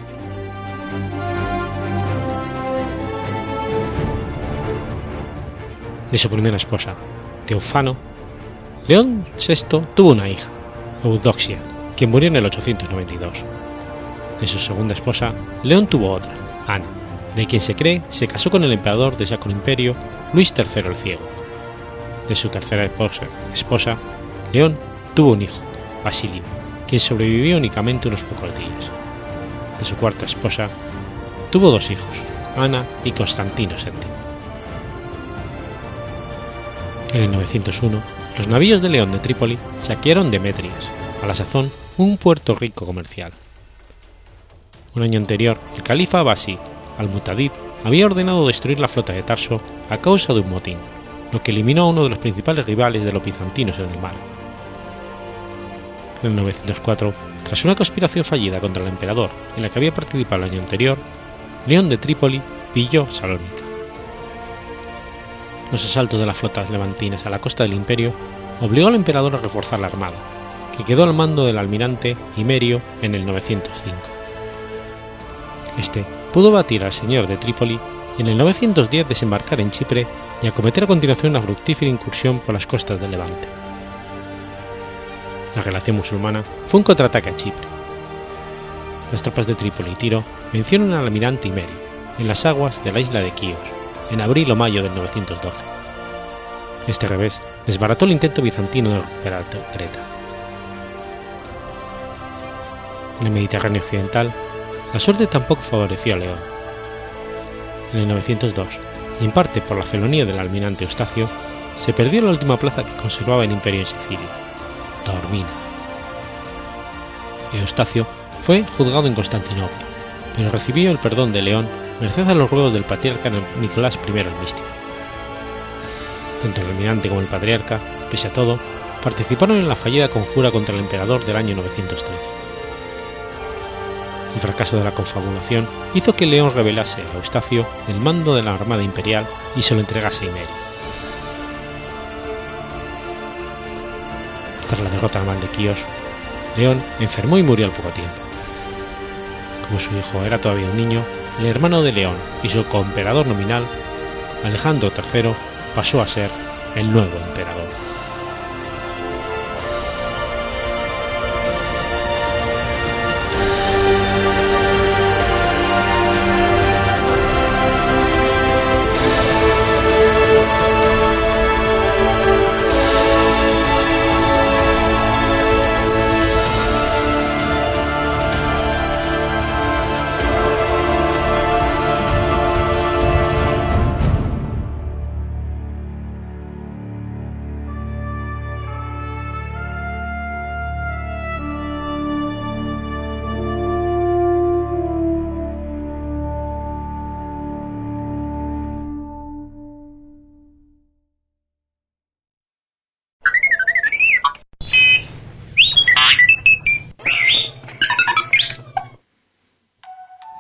de su primera esposa, Teofano, León VI tuvo una hija, Eudoxia, quien murió en el 892. De su segunda esposa, León tuvo otra, Ana, de quien se cree se casó con el emperador del Sacro Imperio, Luis III el Ciego. De su tercera esposa, esposa, León tuvo un hijo, Basilio, quien sobrevivió únicamente unos pocos días. De su cuarta esposa, tuvo dos hijos, Ana y Constantino VII. En el 901, los navíos de León de Trípoli saquearon Demetrias, a la sazón un puerto rico comercial. Un año anterior, el califa Abasi, al-Mutadid, había ordenado destruir la flota de Tarso a causa de un motín, lo que eliminó a uno de los principales rivales de los bizantinos en el mar. En el 904, tras una conspiración fallida contra el emperador en la que había participado el año anterior, León de Trípoli pilló Salónica los asaltos de las flotas levantinas a la costa del imperio obligó al emperador a reforzar la armada, que quedó al mando del almirante Imerio en el 905. Este pudo batir al señor de Trípoli y en el 910 desembarcar en Chipre y acometer a continuación una fructífera incursión por las costas del Levante. La relación musulmana fue un contraataque a Chipre. Las tropas de Trípoli y Tiro vencieron al almirante Imerio en las aguas de la isla de Quíos en abril o mayo del 912. Este revés desbarató el intento bizantino de recuperar Creta. En el Mediterráneo occidental, la suerte tampoco favoreció a León. En el 902, y en parte por la felonía del almirante Eustacio, se perdió la última plaza que conservaba el imperio en Sicilia, Taormina. Eustacio fue juzgado en Constantinopla, pero recibió el perdón de León merced a los ruegos del patriarca Nicolás I el Místico. Tanto el almirante como el patriarca, pese a todo, participaron en la fallida conjura contra el emperador del año 903. El fracaso de la confabulación hizo que León revelase a Eustacio el mando de la Armada Imperial y se lo entregase a Imeria. Tras la derrota naval de Quíos, León enfermó y murió al poco tiempo. Como su hijo era todavía un niño, el hermano de León y su coemperador nominal, Alejandro III, pasó a ser el nuevo emperador.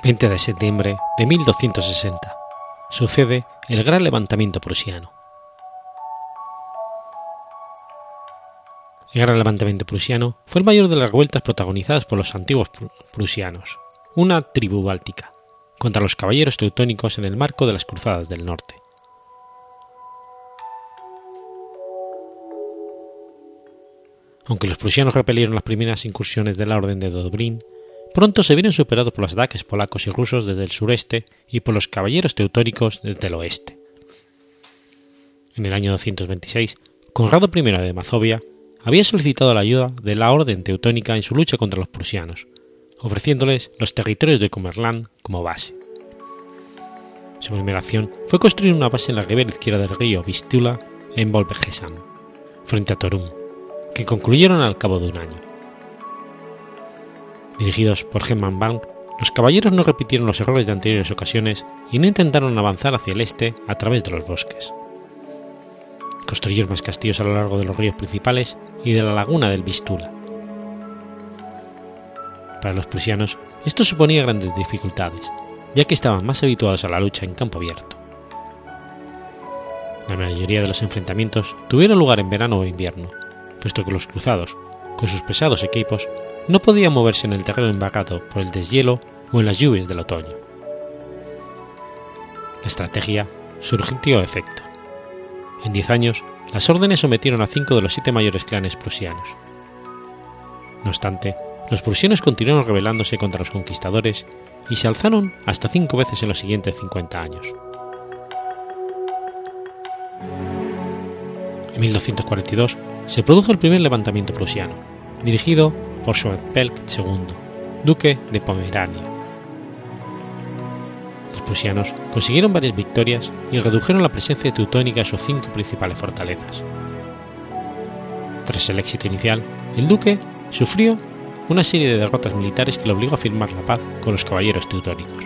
20 de septiembre de 1260. Sucede el gran levantamiento prusiano. El gran levantamiento prusiano fue el mayor de las revueltas protagonizadas por los antiguos prusianos, una tribu báltica, contra los caballeros teutónicos en el marco de las Cruzadas del Norte. Aunque los prusianos repelieron las primeras incursiones de la Orden de Dobrin, pronto se vieron superados por los ataques polacos y rusos desde el sureste y por los caballeros teutónicos desde el oeste. En el año 226, Conrado I de Mazovia había solicitado la ayuda de la Orden Teutónica en su lucha contra los prusianos, ofreciéndoles los territorios de Comerland como base. Su primera acción fue construir una base en la ribera izquierda del río Vistula en Volbegesam, frente a Torum, que concluyeron al cabo de un año. Dirigidos por Hermann Bank, los caballeros no repitieron los errores de anteriores ocasiones y no intentaron avanzar hacia el este a través de los bosques. Construyeron más castillos a lo largo de los ríos principales y de la laguna del Vistula. Para los prusianos, esto suponía grandes dificultades, ya que estaban más habituados a la lucha en campo abierto. La mayoría de los enfrentamientos tuvieron lugar en verano o invierno, puesto que los cruzados, con sus pesados equipos, no podía moverse en el terreno embarrado por el deshielo o en las lluvias del otoño. La estrategia surgió efecto. En diez años, las órdenes sometieron a cinco de los siete mayores clanes prusianos. No obstante, los prusianos continuaron rebelándose contra los conquistadores y se alzaron hasta cinco veces en los siguientes 50 años. En 1242 se produjo el primer levantamiento prusiano, dirigido por Schwarzpelk II, duque de Pomerania. Los prusianos consiguieron varias victorias y redujeron la presencia teutónica en sus cinco principales fortalezas. Tras el éxito inicial, el duque sufrió una serie de derrotas militares que le obligó a firmar la paz con los caballeros teutónicos.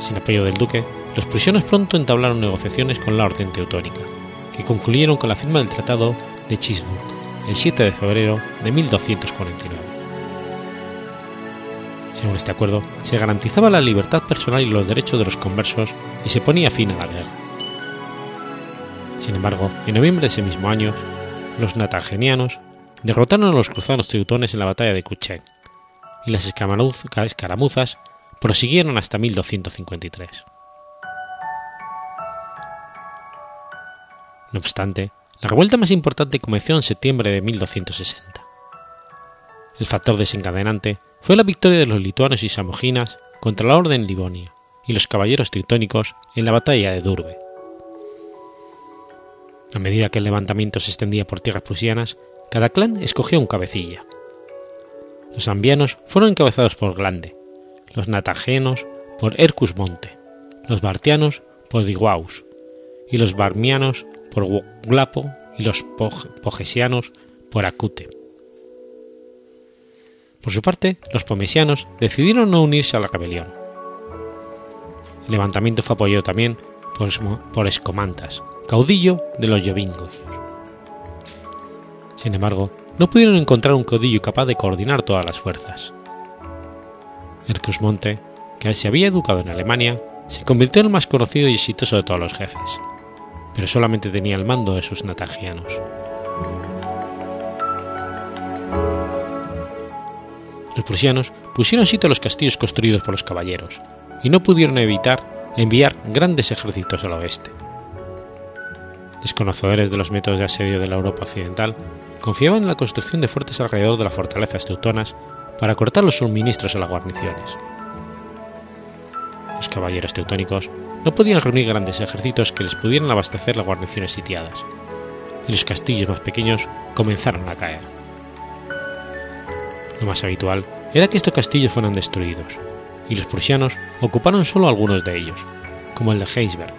Sin apoyo del duque, los prusianos pronto entablaron negociaciones con la orden teutónica, que concluyeron con la firma del Tratado de Chisburg el 7 de febrero de 1249. Según este acuerdo, se garantizaba la libertad personal y los derechos de los conversos y se ponía fin a la guerra. Sin embargo, en noviembre de ese mismo año, los natagenianos derrotaron a los cruzados teutones en la batalla de Kuchen, y las escaramuzas prosiguieron hasta 1253. No obstante, la revuelta más importante comenzó en septiembre de 1260. El factor desencadenante fue la victoria de los lituanos y samoginas contra la Orden Livonia y los caballeros teutónicos en la batalla de Durbe. A medida que el levantamiento se extendía por tierras prusianas, cada clan escogió un cabecilla. Los ambianos fueron encabezados por Glande, los natagenos por Hercus Monte, los bartianos por Diguaus y los barmianos por Glapo y los pogesianos por Acute. Por su parte, los pomesianos decidieron no unirse a la rebelión. El levantamiento fue apoyado también por, Escomantas, caudillo de los Yovingos. Sin embargo, no pudieron encontrar un caudillo capaz de coordinar todas las fuerzas. Hercus Monte, que se había educado en Alemania, se convirtió en el más conocido y exitoso de todos los jefes, pero solamente tenía el mando de sus natagianos. Los prusianos pusieron sitio a los castillos construidos por los caballeros, y no pudieron evitar enviar grandes ejércitos al oeste. Desconocedores de los métodos de asedio de la Europa occidental, confiaban en la construcción de fuertes alrededor de las fortalezas teutonas para cortar los suministros a las guarniciones. Los caballeros teutónicos no podían reunir grandes ejércitos que les pudieran abastecer las guarniciones sitiadas, y los castillos más pequeños comenzaron a caer. Lo más habitual era que estos castillos fueran destruidos, y los prusianos ocuparon solo algunos de ellos, como el de Heisberg,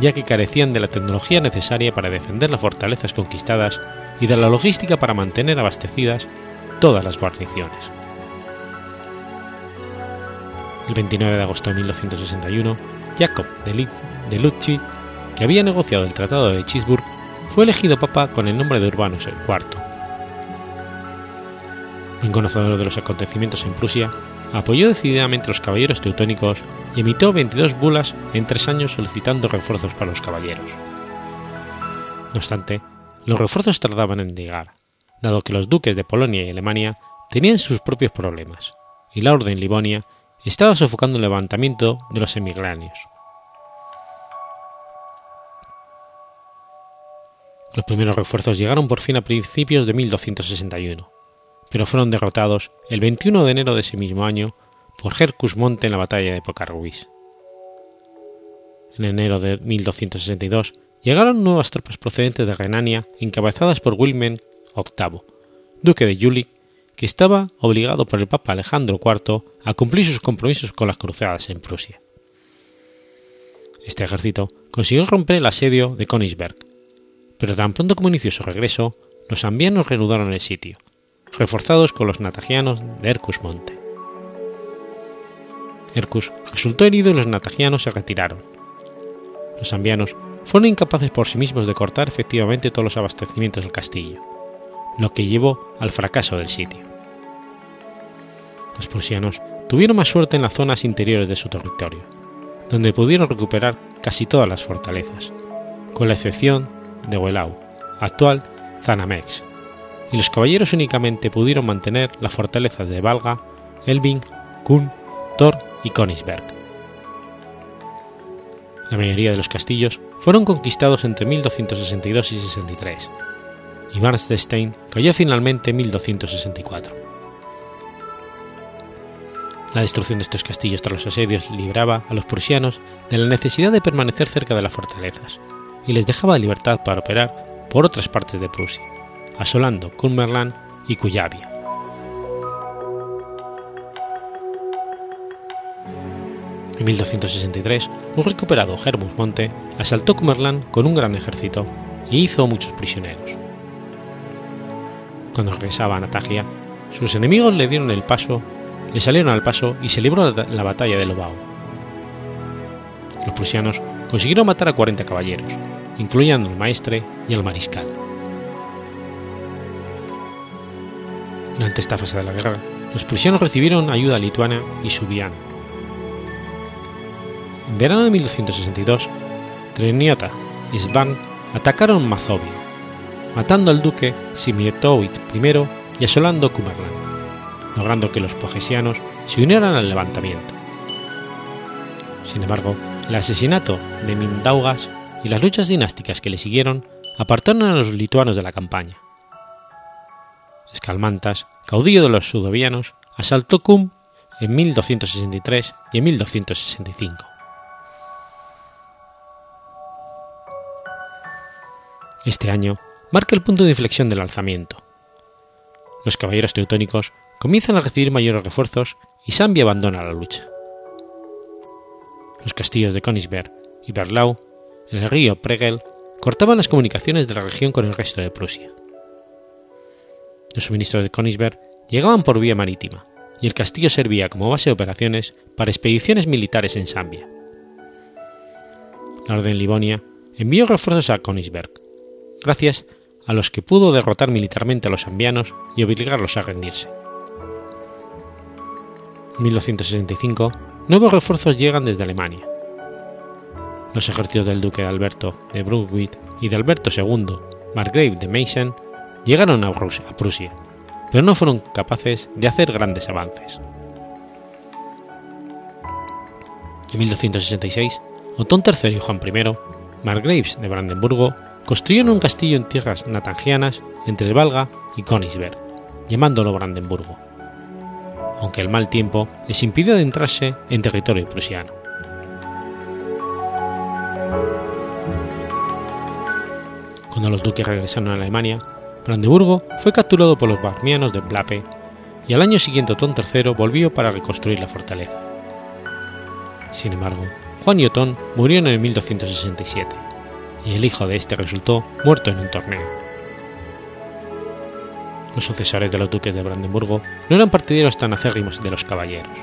ya que carecían de la tecnología necesaria para defender las fortalezas conquistadas y de la logística para mantener abastecidas todas las guarniciones. El 29 de agosto de 1261, Jacob de Ludwig, que había negociado el Tratado de Chisburg, fue elegido papa con el nombre de Urbanos IV. Un conocedor de los acontecimientos en Prusia, apoyó decididamente los caballeros teutónicos y emitió 22 bulas en tres años solicitando refuerzos para los caballeros. No obstante, los refuerzos tardaban en llegar, dado que los duques de Polonia y Alemania tenían sus propios problemas, y la orden Livonia estaba sofocando el levantamiento de los emigranios. Los primeros refuerzos llegaron por fin a principios de 1261, pero fueron derrotados el 21 de enero de ese mismo año por Hercus Monte en la batalla de Pocarruis. En enero de 1262 llegaron nuevas tropas procedentes de Renania encabezadas por Wilhelm VIII, duque de Jülich que estaba obligado por el Papa Alejandro IV a cumplir sus compromisos con las cruzadas en Prusia. Este ejército consiguió romper el asedio de Königsberg, pero tan pronto como inició su regreso, los ambianos reanudaron el sitio, reforzados con los natagianos de Hercus Monte. Hercus resultó herido y los natagianos se retiraron. Los ambianos fueron incapaces por sí mismos de cortar efectivamente todos los abastecimientos del castillo, lo que llevó al fracaso del sitio. Los prusianos tuvieron más suerte en las zonas interiores de su territorio, donde pudieron recuperar casi todas las fortalezas, con la excepción de Wehlau, actual Zanamex, y los caballeros únicamente pudieron mantener las fortalezas de Valga, Elbing, Kuhn, Thor y Königsberg. La mayoría de los castillos fueron conquistados entre 1262 y 63, y Marstein cayó finalmente en 1264. La destrucción de estos castillos tras los asedios libraba a los prusianos de la necesidad de permanecer cerca de las fortalezas y les dejaba libertad para operar por otras partes de Prusia, asolando Cumberland y Cuyavia. En 1263, un recuperado Hermus Monte asaltó Cumberland con un gran ejército y hizo muchos prisioneros. Cuando regresaba a Natagia, sus enemigos le dieron el paso le salieron al paso y se libró la batalla de Lobau. Los prusianos consiguieron matar a 40 caballeros, incluyendo al maestre y al mariscal. Durante esta fase de la guerra, los prusianos recibieron ayuda lituana y subiana. En verano de 1262, Treniota y Svan atacaron Mazovia, matando al duque Simietowit I y asolando Kumerland logrando que los pogesianos se unieran al levantamiento. Sin embargo, el asesinato de Mindaugas y las luchas dinásticas que le siguieron apartaron a los lituanos de la campaña. Escalmantas, caudillo de los sudovianos, asaltó Cum en 1263 y en 1265. Este año marca el punto de inflexión del alzamiento. Los caballeros teutónicos comienzan a recibir mayores refuerzos y Sambia abandona la lucha. Los castillos de Königsberg y Berlau, en el río Pregel, cortaban las comunicaciones de la región con el resto de Prusia. Los suministros de Königsberg llegaban por vía marítima, y el castillo servía como base de operaciones para expediciones militares en Zambia. La Orden Livonia envió refuerzos a Königsberg, gracias a los que pudo derrotar militarmente a los zambianos y obligarlos a rendirse. En 1265, nuevos refuerzos llegan desde Alemania. Los ejércitos del duque de Alberto de Brunswick y de Alberto II, Margrave de Meissen, llegaron a Prusia, pero no fueron capaces de hacer grandes avances. En 1266, Otón III y Juan I, Margraves de Brandenburgo, construyeron un castillo en tierras natangianas entre el Valga y Königsberg, llamándolo Brandenburgo, aunque el mal tiempo les impidió adentrarse en territorio prusiano. Cuando los duques regresaron a Alemania, Brandeburgo fue capturado por los barmianos de Blape y al año siguiente Otón III volvió para reconstruir la fortaleza. Sin embargo, Juan y Otón murieron en 1267 y el hijo de este resultó muerto en un torneo. Los sucesores de los duques de Brandeburgo no eran partidarios tan acérrimos de los caballeros.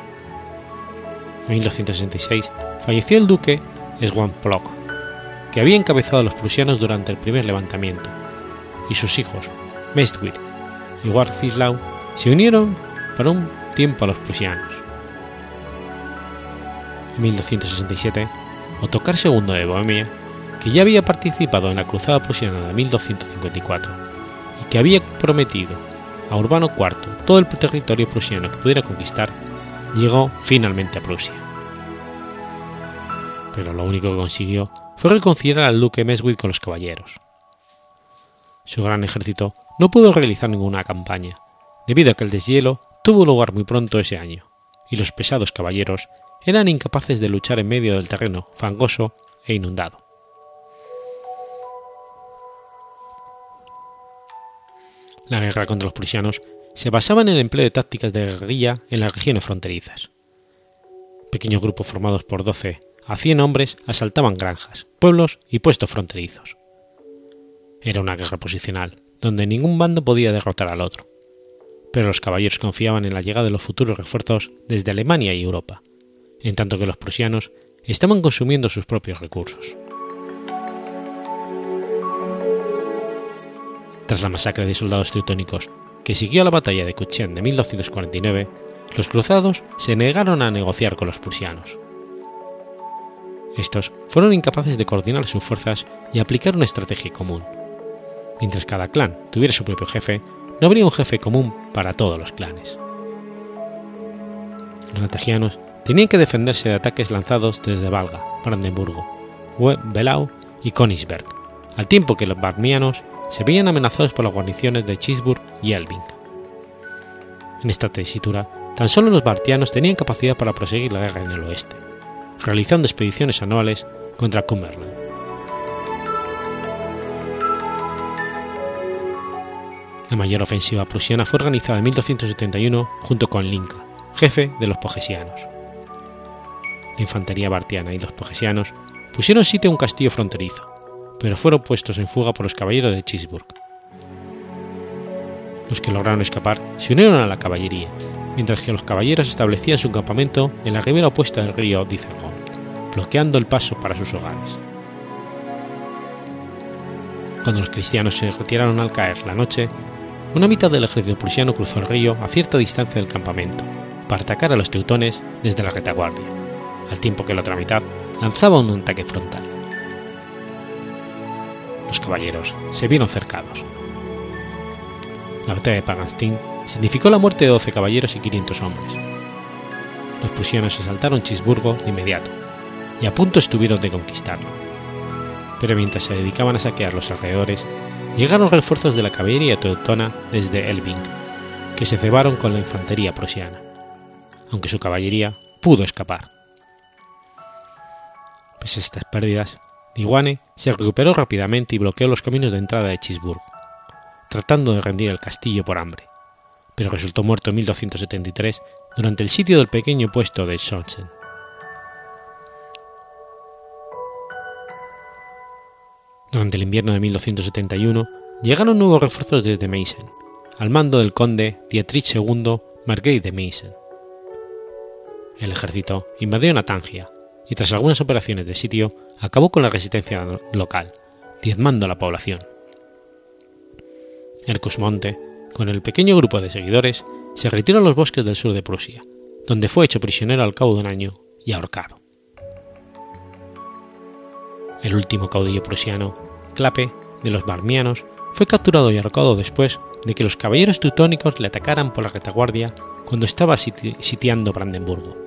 En 1266 falleció el duque Plok, que había encabezado a los prusianos durante el primer levantamiento y sus hijos, Mestwit y Warcislau, se unieron para un tiempo a los prusianos. En 1267, Ottokar II de Bohemia, que ya había participado en la cruzada prusiana de 1254 y que había prometido a Urbano IV todo el territorio prusiano que pudiera conquistar, llegó finalmente a Prusia. Pero lo único que consiguió fue reconciliar al duque Meswit con los caballeros. Su gran ejército no pudo realizar ninguna campaña, debido a que el deshielo tuvo lugar muy pronto ese año, y los pesados caballeros eran incapaces de luchar en medio del terreno fangoso e inundado. La guerra contra los prusianos se basaba en el empleo de tácticas de guerrilla en las regiones fronterizas. Pequeños grupos formados por 12 a 100 hombres asaltaban granjas, pueblos y puestos fronterizos. Era una guerra posicional, donde ningún bando podía derrotar al otro. Pero los caballeros confiaban en la llegada de los futuros refuerzos desde Alemania y Europa, en tanto que los prusianos estaban consumiendo sus propios recursos. Tras la masacre de soldados teutónicos que siguió a la batalla de Kuchen de 1249, los cruzados se negaron a negociar con los prusianos. Estos fueron incapaces de coordinar sus fuerzas y aplicar una estrategia común, mientras cada clan tuviera su propio jefe, no habría un jefe común para todos los clanes. Los natagianos tenían que defenderse de ataques lanzados desde Valga, Brandenburgo, Belau y Königsberg, al tiempo que los barmianos se veían amenazados por las guarniciones de Chisburg y Elbing. En esta tesitura, tan solo los bartianos tenían capacidad para proseguir la guerra en el oeste, realizando expediciones anuales contra Cumberland. La mayor ofensiva prusiana fue organizada en 1271 junto con Linka, jefe de los pogesianos. La infantería bartiana y los pogesianos pusieron sitio a un castillo fronterizo, pero fueron puestos en fuga por los caballeros de Chisburg. Los que lograron escapar se unieron a la caballería, mientras que los caballeros establecían su campamento en la ribera opuesta del río Dizergon, bloqueando el paso para sus hogares. Cuando los cristianos se retiraron al caer la noche, una mitad del ejército prusiano cruzó el río a cierta distancia del campamento, para atacar a los teutones desde la retaguardia, al tiempo que la otra mitad lanzaba un ataque frontal. Los caballeros se vieron cercados. La batalla de Paganstein significó la muerte de 12 caballeros y 500 hombres. Los prusianos asaltaron Chisburgo de inmediato, y a punto estuvieron de conquistarlo. Pero mientras se dedicaban a saquear los alrededores, llegaron refuerzos de la caballería teutona desde Elbing, que se cebaron con la infantería prusiana, aunque su caballería pudo escapar. Pese a estas pérdidas, Diwane se recuperó rápidamente y bloqueó los caminos de entrada de Chisburg, tratando de rendir el castillo por hambre, pero resultó muerto en 1273 durante el sitio del pequeño puesto de Sonsen. Durante el invierno de 1271 llegaron nuevos refuerzos desde Meissen, al mando del conde Dietrich II Marguerite de Meissen. El ejército invadió Natangia, y tras algunas operaciones de sitio acabó con la resistencia local, diezmando a la población. Monte, con el pequeño grupo de seguidores, se retiró a los bosques del sur de Prusia, donde fue hecho prisionero al cabo de un año y ahorcado. El último caudillo prusiano, Clape, de los Barmianos, fue capturado y ahorcado después de que los caballeros teutónicos le atacaran por la retaguardia cuando estaba sitiando Brandenburgo.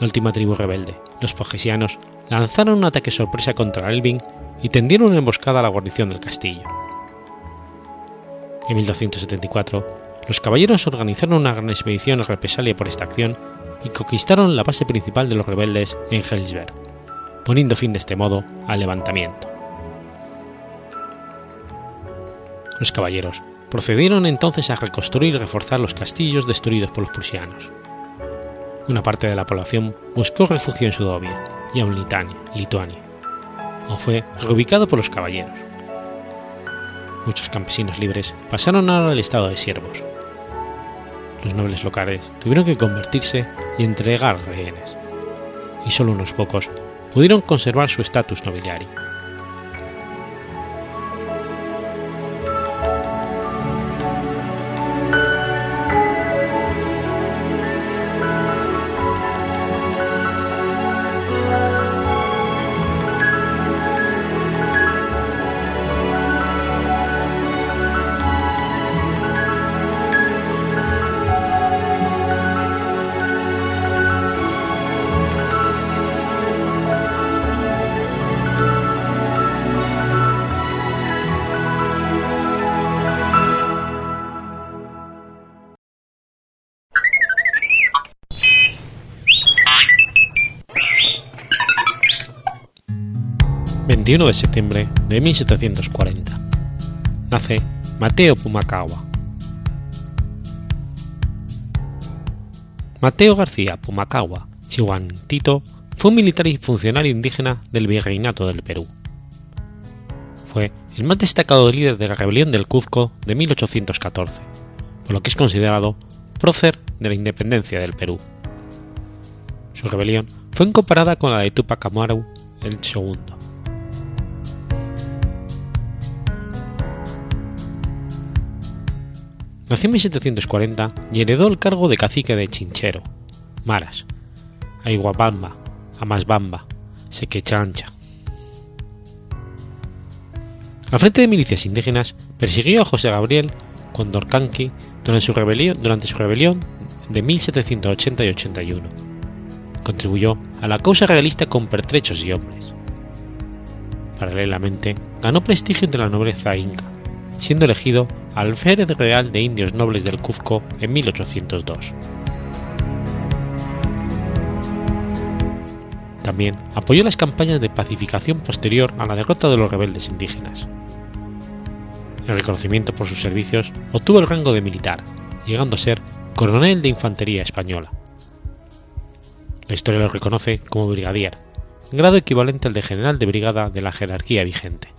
La última tribu rebelde, los pogesianos, lanzaron un ataque sorpresa contra Elbing y tendieron una emboscada a la guarnición del castillo. En 1274, los caballeros organizaron una gran expedición represalia por esta acción y conquistaron la base principal de los rebeldes en Helsberg, poniendo fin de este modo al levantamiento. Los caballeros procedieron entonces a reconstruir y reforzar los castillos destruidos por los prusianos. Una parte de la población buscó refugio en Sudovia y Litania, Lituania, o fue reubicado por los caballeros muchos campesinos libres pasaron ahora al estado de siervos. Los nobles locales tuvieron que convertirse y entregar rehenes, y solo unos pocos pudieron conservar su estatus nobiliario. 21 de septiembre de 1740. Nace Mateo Pumacagua. Mateo García Pumacagua Chihuantito fue un militar y funcionario indígena del Virreinato del Perú. Fue el más destacado líder de la rebelión del Cuzco de 1814, por lo que es considerado prócer de la independencia del Perú. Su rebelión fue incomparada con la de Tupac Amaru el segundo. Nació en 1740 y heredó el cargo de cacique de Chinchero, Maras, Aiguabamba, Amasbamba, Sequechancha. La frente de milicias indígenas persiguió a José Gabriel Condorcanqui durante su rebelión, durante su rebelión de 1780 y 81. Contribuyó a la causa realista con pertrechos y hombres. Paralelamente, ganó prestigio entre la nobleza inca, siendo elegido alférez real de indios nobles del Cuzco en 1802. También apoyó las campañas de pacificación posterior a la derrota de los rebeldes indígenas. En reconocimiento por sus servicios, obtuvo el rango de militar, llegando a ser coronel de infantería española. La historia lo reconoce como brigadier, grado equivalente al de general de brigada de la jerarquía vigente.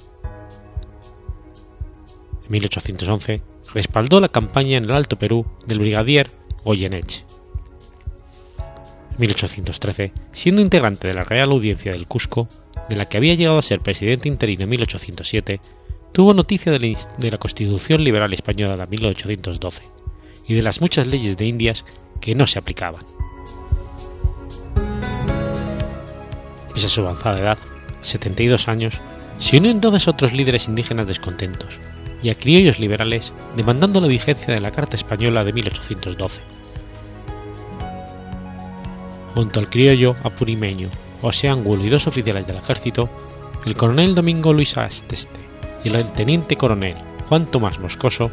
1811, respaldó la campaña en el Alto Perú del brigadier Goyeneche. En 1813, siendo integrante de la Real Audiencia del Cusco, de la que había llegado a ser presidente interino en 1807, tuvo noticia de la, Constitución Liberal Española de 1812 y de las muchas leyes de Indias que no se aplicaban. Pese a su avanzada edad, 72 años, se unió entonces a otros líderes indígenas descontentos, y a criollos liberales demandando la vigencia de la Carta Española de 1812. Junto al criollo apurimeño José Angulo y dos oficiales del ejército, el coronel Domingo Luis Asteste y el teniente coronel Juan Tomás Moscoso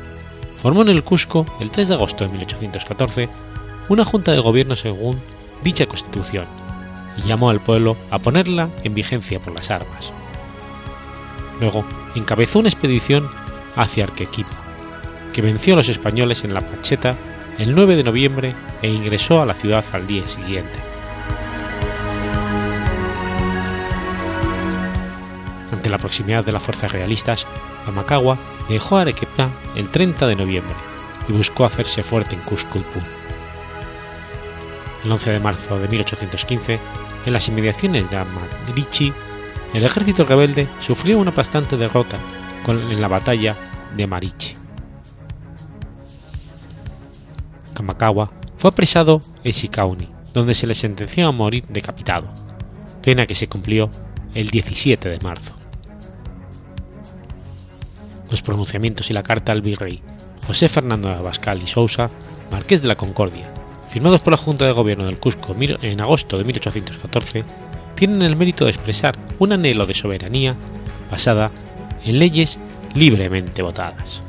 formó en el Cusco el 3 de agosto de 1814 una junta de gobierno según dicha constitución y llamó al pueblo a ponerla en vigencia por las armas. Luego encabezó una expedición hacia Arquequipa, que venció a los españoles en la Pacheta el 9 de noviembre e ingresó a la ciudad al día siguiente. Ante la proximidad de las fuerzas realistas, Kamakawa dejó Arequipa el 30 de noviembre y buscó hacerse fuerte en Cusco y. El 11 de marzo de 1815, en las inmediaciones de Amarichi, el ejército rebelde sufrió una bastante derrota en la batalla de Marichi. Kamakawa fue apresado en Shikauni, donde se le sentenció a morir decapitado, pena que se cumplió el 17 de marzo. Los pronunciamientos y la carta al virrey José Fernando de Abascal y Sousa, marqués de la Concordia, firmados por la Junta de Gobierno del Cusco en agosto de 1814, tienen el mérito de expresar un anhelo de soberanía basada en leyes libremente votadas.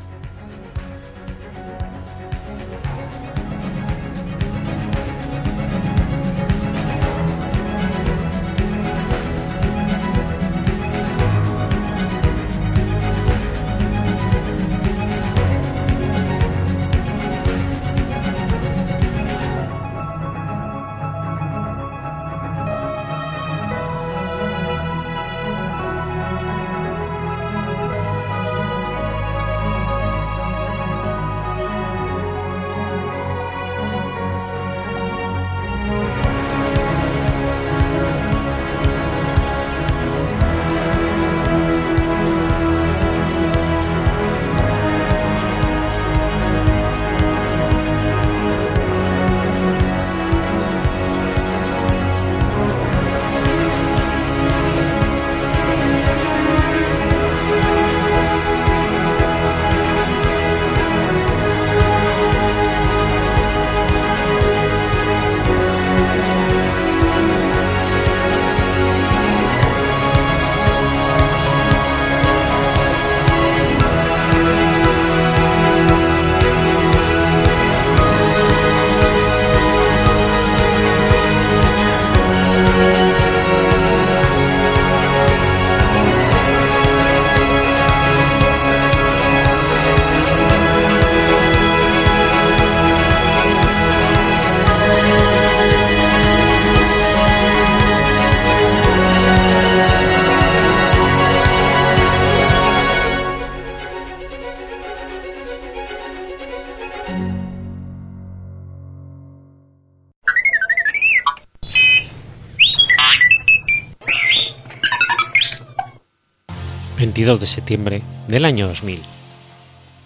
22 de septiembre del año 2000.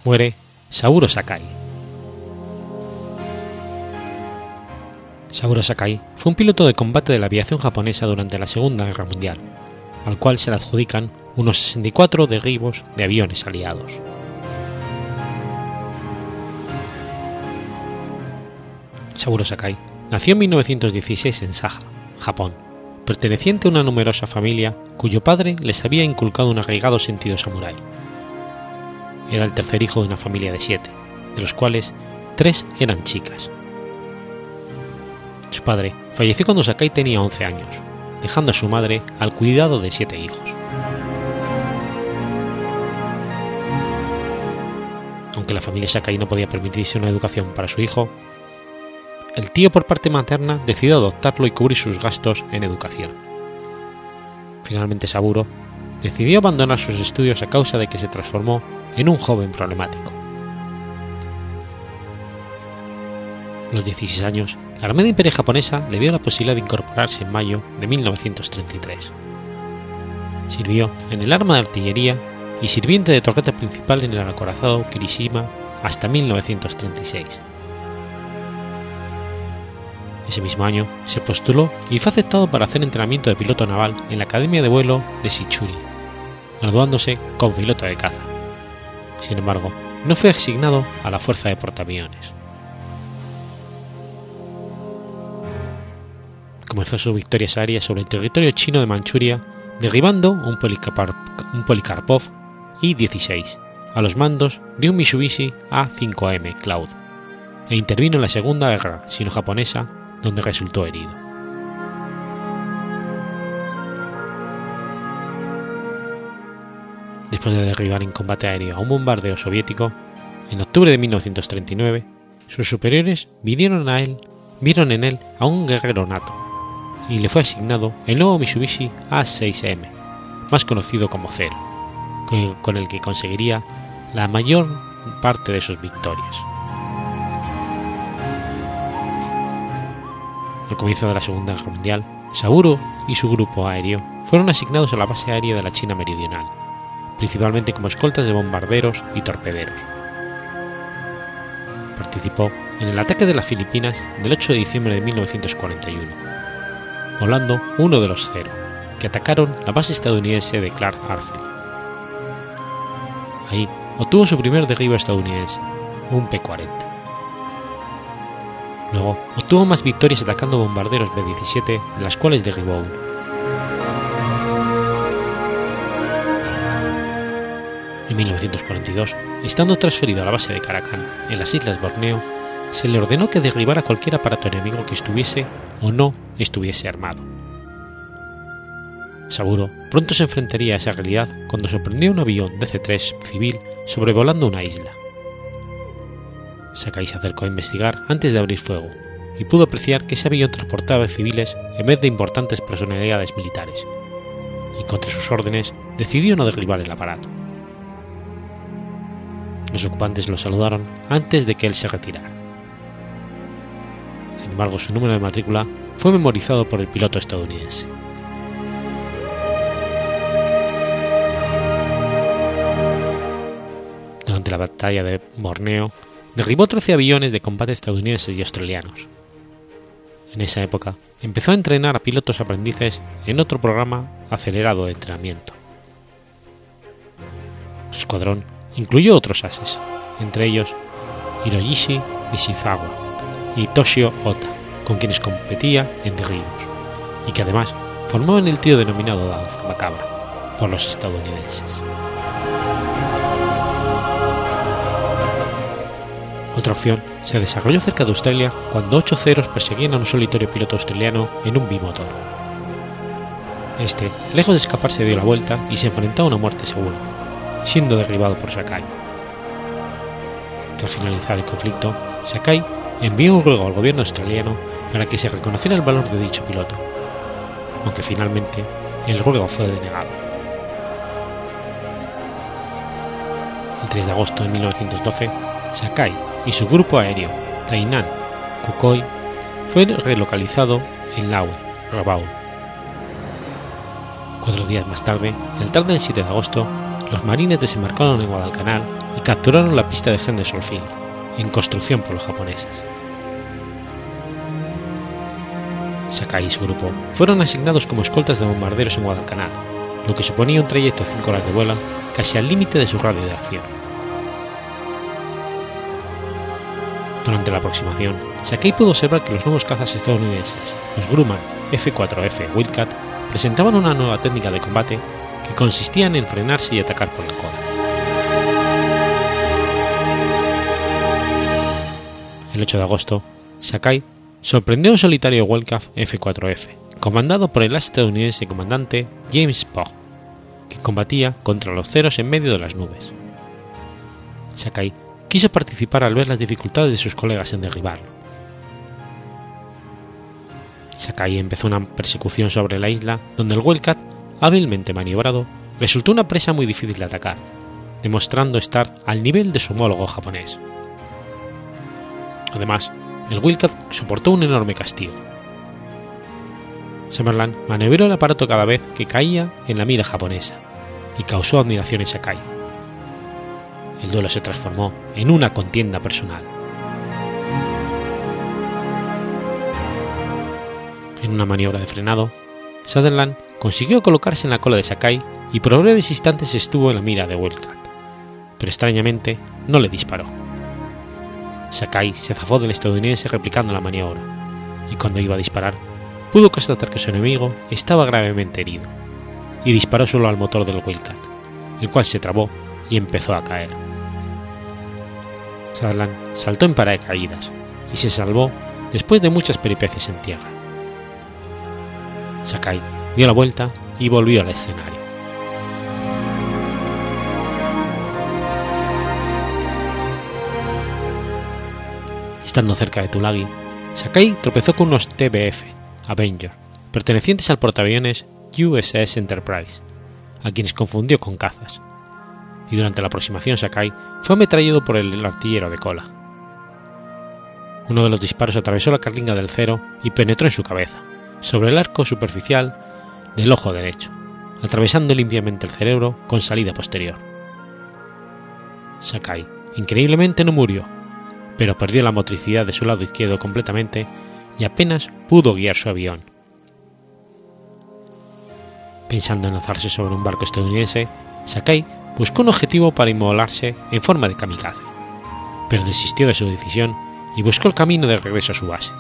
Muere Saburo Sakai. Saburo Sakai fue un piloto de combate de la aviación japonesa durante la Segunda Guerra Mundial, al cual se le adjudican unos 64 derribos de aviones aliados. Saburo Sakai nació en 1916 en Saja, Japón, perteneciente a una numerosa familia cuyo padre les había inculcado un arraigado sentido samurái. Era el tercer hijo de una familia de siete, de los cuales tres eran chicas. Su padre falleció cuando Sakai tenía 11 años, dejando a su madre al cuidado de siete hijos. Aunque la familia Sakai no podía permitirse una educación para su hijo, el tío por parte materna decidió adoptarlo y cubrir sus gastos en educación. Finalmente Saburo decidió abandonar sus estudios a causa de que se transformó en un joven problemático. A los 16 años, la Armada Imperial Japonesa le dio la posibilidad de incorporarse en mayo de 1933. Sirvió en el arma de artillería y sirviente de torreta principal en el acorazado Kirishima hasta 1936 ese mismo año se postuló y fue aceptado para hacer entrenamiento de piloto naval en la Academia de Vuelo de Sichuri, graduándose como piloto de caza. Sin embargo, no fue asignado a la Fuerza de Portaaviones. Comenzó su victoria aérea sobre el territorio chino de Manchuria, derribando un, un Polikarpov I-16 a los mandos de un Mitsubishi A5M Cloud e intervino en la Segunda Guerra Sino-Japonesa donde resultó herido. Después de derribar en combate aéreo a un bombardeo soviético, en octubre de 1939, sus superiores vieron, a él, vieron en él a un guerrero nato y le fue asignado el nuevo Mitsubishi A6M, más conocido como Zero, con el que conseguiría la mayor parte de sus victorias. Al comienzo de la Segunda Guerra Mundial, Saburo y su grupo aéreo fueron asignados a la base aérea de la China Meridional, principalmente como escoltas de bombarderos y torpederos. Participó en el ataque de las Filipinas del 8 de diciembre de 1941, volando uno de los cero, que atacaron la base estadounidense de Clark Arfield. Ahí obtuvo su primer derribo estadounidense, un P-40. Luego obtuvo más victorias atacando bombarderos B-17, de las cuales derribó uno. En 1942, estando transferido a la base de Caracan, en las Islas Borneo, se le ordenó que derribara cualquier aparato enemigo que estuviese o no estuviese armado. Saburo pronto se enfrentaría a esa realidad cuando sorprendió un avión DC-3 civil sobrevolando una isla. Sakai se acercó a investigar antes de abrir fuego y pudo apreciar que ese avión transportaba civiles en vez de importantes personalidades militares, y contra sus órdenes decidió no derribar el aparato. Los ocupantes lo saludaron antes de que él se retirara. Sin embargo, su número de matrícula fue memorizado por el piloto estadounidense. Durante la batalla de Borneo, derribó 13 aviones de combate estadounidenses y australianos. En esa época, empezó a entrenar a pilotos aprendices en otro programa acelerado de entrenamiento. Su escuadrón incluyó otros ases, entre ellos Hiroyishi Nishizawa y Toshio Ota, con quienes competía en derribos, y que además formaban el tío denominado Danza Macabra por los estadounidenses. Otra opción se desarrolló cerca de Australia cuando ocho ceros perseguían a un solitario piloto australiano en un bimotor. Este, lejos de escaparse, dio la vuelta y se enfrentó a una muerte segura, siendo derribado por Sakai. Tras finalizar el conflicto, Sakai envió un ruego al gobierno australiano para que se reconociera el valor de dicho piloto, aunque finalmente el ruego fue denegado. El 3 de agosto de 1912, Sakai y su grupo aéreo Tainan Kukoi fue relocalizado en Laue, Rabaul. Cuatro días más tarde, el tarde del 7 de agosto, los marines desembarcaron en Guadalcanal y capturaron la pista de Henderson Field, en construcción por los japoneses. Sakai y su grupo fueron asignados como escoltas de bombarderos en Guadalcanal, lo que suponía un trayecto de 5 horas de vuelo casi al límite de su radio de acción. Durante la aproximación, Sakai pudo observar que los nuevos cazas estadounidenses, los Grumman F-4F Wildcat, presentaban una nueva técnica de combate que consistía en frenarse y atacar por la cola. El 8 de agosto, Sakai sorprendió un solitario Wildcat F-4F, comandado por el estadounidense comandante James Pogg, que combatía contra los ceros en medio de las nubes. Sakai quiso participar al ver las dificultades de sus colegas en derribarlo. Sakai empezó una persecución sobre la isla donde el Wildcat, hábilmente maniobrado, resultó una presa muy difícil de atacar, demostrando estar al nivel de su homólogo japonés. Además, el Wildcat soportó un enorme castigo. Summerland maniobró el aparato cada vez que caía en la mira japonesa y causó admiración en Sakai el duelo se transformó en una contienda personal. En una maniobra de frenado, Sutherland consiguió colocarse en la cola de Sakai y por breves instantes estuvo en la mira de Wildcat, pero extrañamente no le disparó. Sakai se zafó del estadounidense replicando la maniobra, y cuando iba a disparar, pudo constatar que su enemigo estaba gravemente herido, y disparó solo al motor del Wildcat, el cual se trabó y empezó a caer. Sutherland saltó en paracaídas y se salvó después de muchas peripecias en tierra. Sakai dio la vuelta y volvió al escenario. Estando cerca de Tulagi, Sakai tropezó con unos TBF Avenger, pertenecientes al portaaviones USS Enterprise, a quienes confundió con cazas, y durante la aproximación Sakai fue ametrallado por el artillero de cola. Uno de los disparos atravesó la carlinga del cero y penetró en su cabeza, sobre el arco superficial del ojo derecho, atravesando limpiamente el cerebro con salida posterior. Sakai, increíblemente, no murió, pero perdió la motricidad de su lado izquierdo completamente y apenas pudo guiar su avión. Pensando en lanzarse sobre un barco estadounidense, Sakai buscó un objetivo para inmolarse en forma de kamikaze, pero desistió de su decisión y buscó el camino de regreso a su base.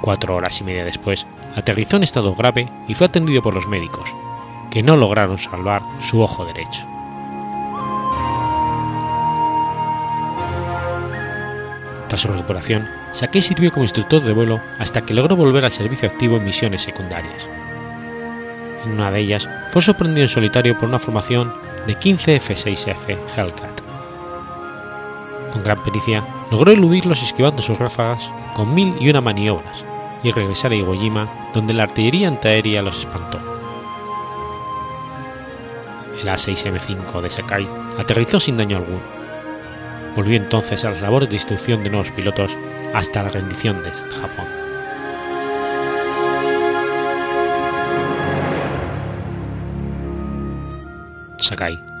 Cuatro horas y media después, aterrizó en estado grave y fue atendido por los médicos, que no lograron salvar su ojo derecho. Tras su recuperación, Sakai sirvió como instructor de vuelo hasta que logró volver al servicio activo en misiones secundarias. En una de ellas fue sorprendido en solitario por una formación de 15 F-6F Hellcat. Con gran pericia logró eludirlos esquivando sus ráfagas con mil y una maniobras y regresar a Iwo Jima donde la artillería antiaérea los espantó. El A6M5 de Sakai aterrizó sin daño alguno. Volvió entonces a las labores de instrucción de nuevos pilotos hasta la rendición de Japón.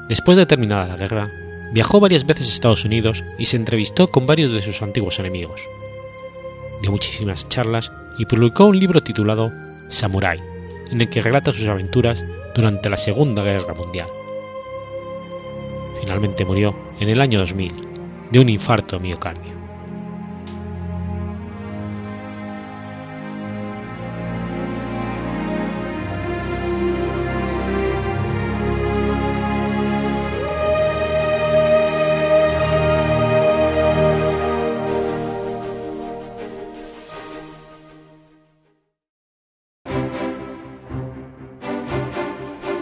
Después de terminada la guerra, viajó varias veces a Estados Unidos y se entrevistó con varios de sus antiguos enemigos. Dio muchísimas charlas y publicó un libro titulado Samurai, en el que relata sus aventuras durante la Segunda Guerra Mundial. Finalmente murió en el año 2000 de un infarto miocardio.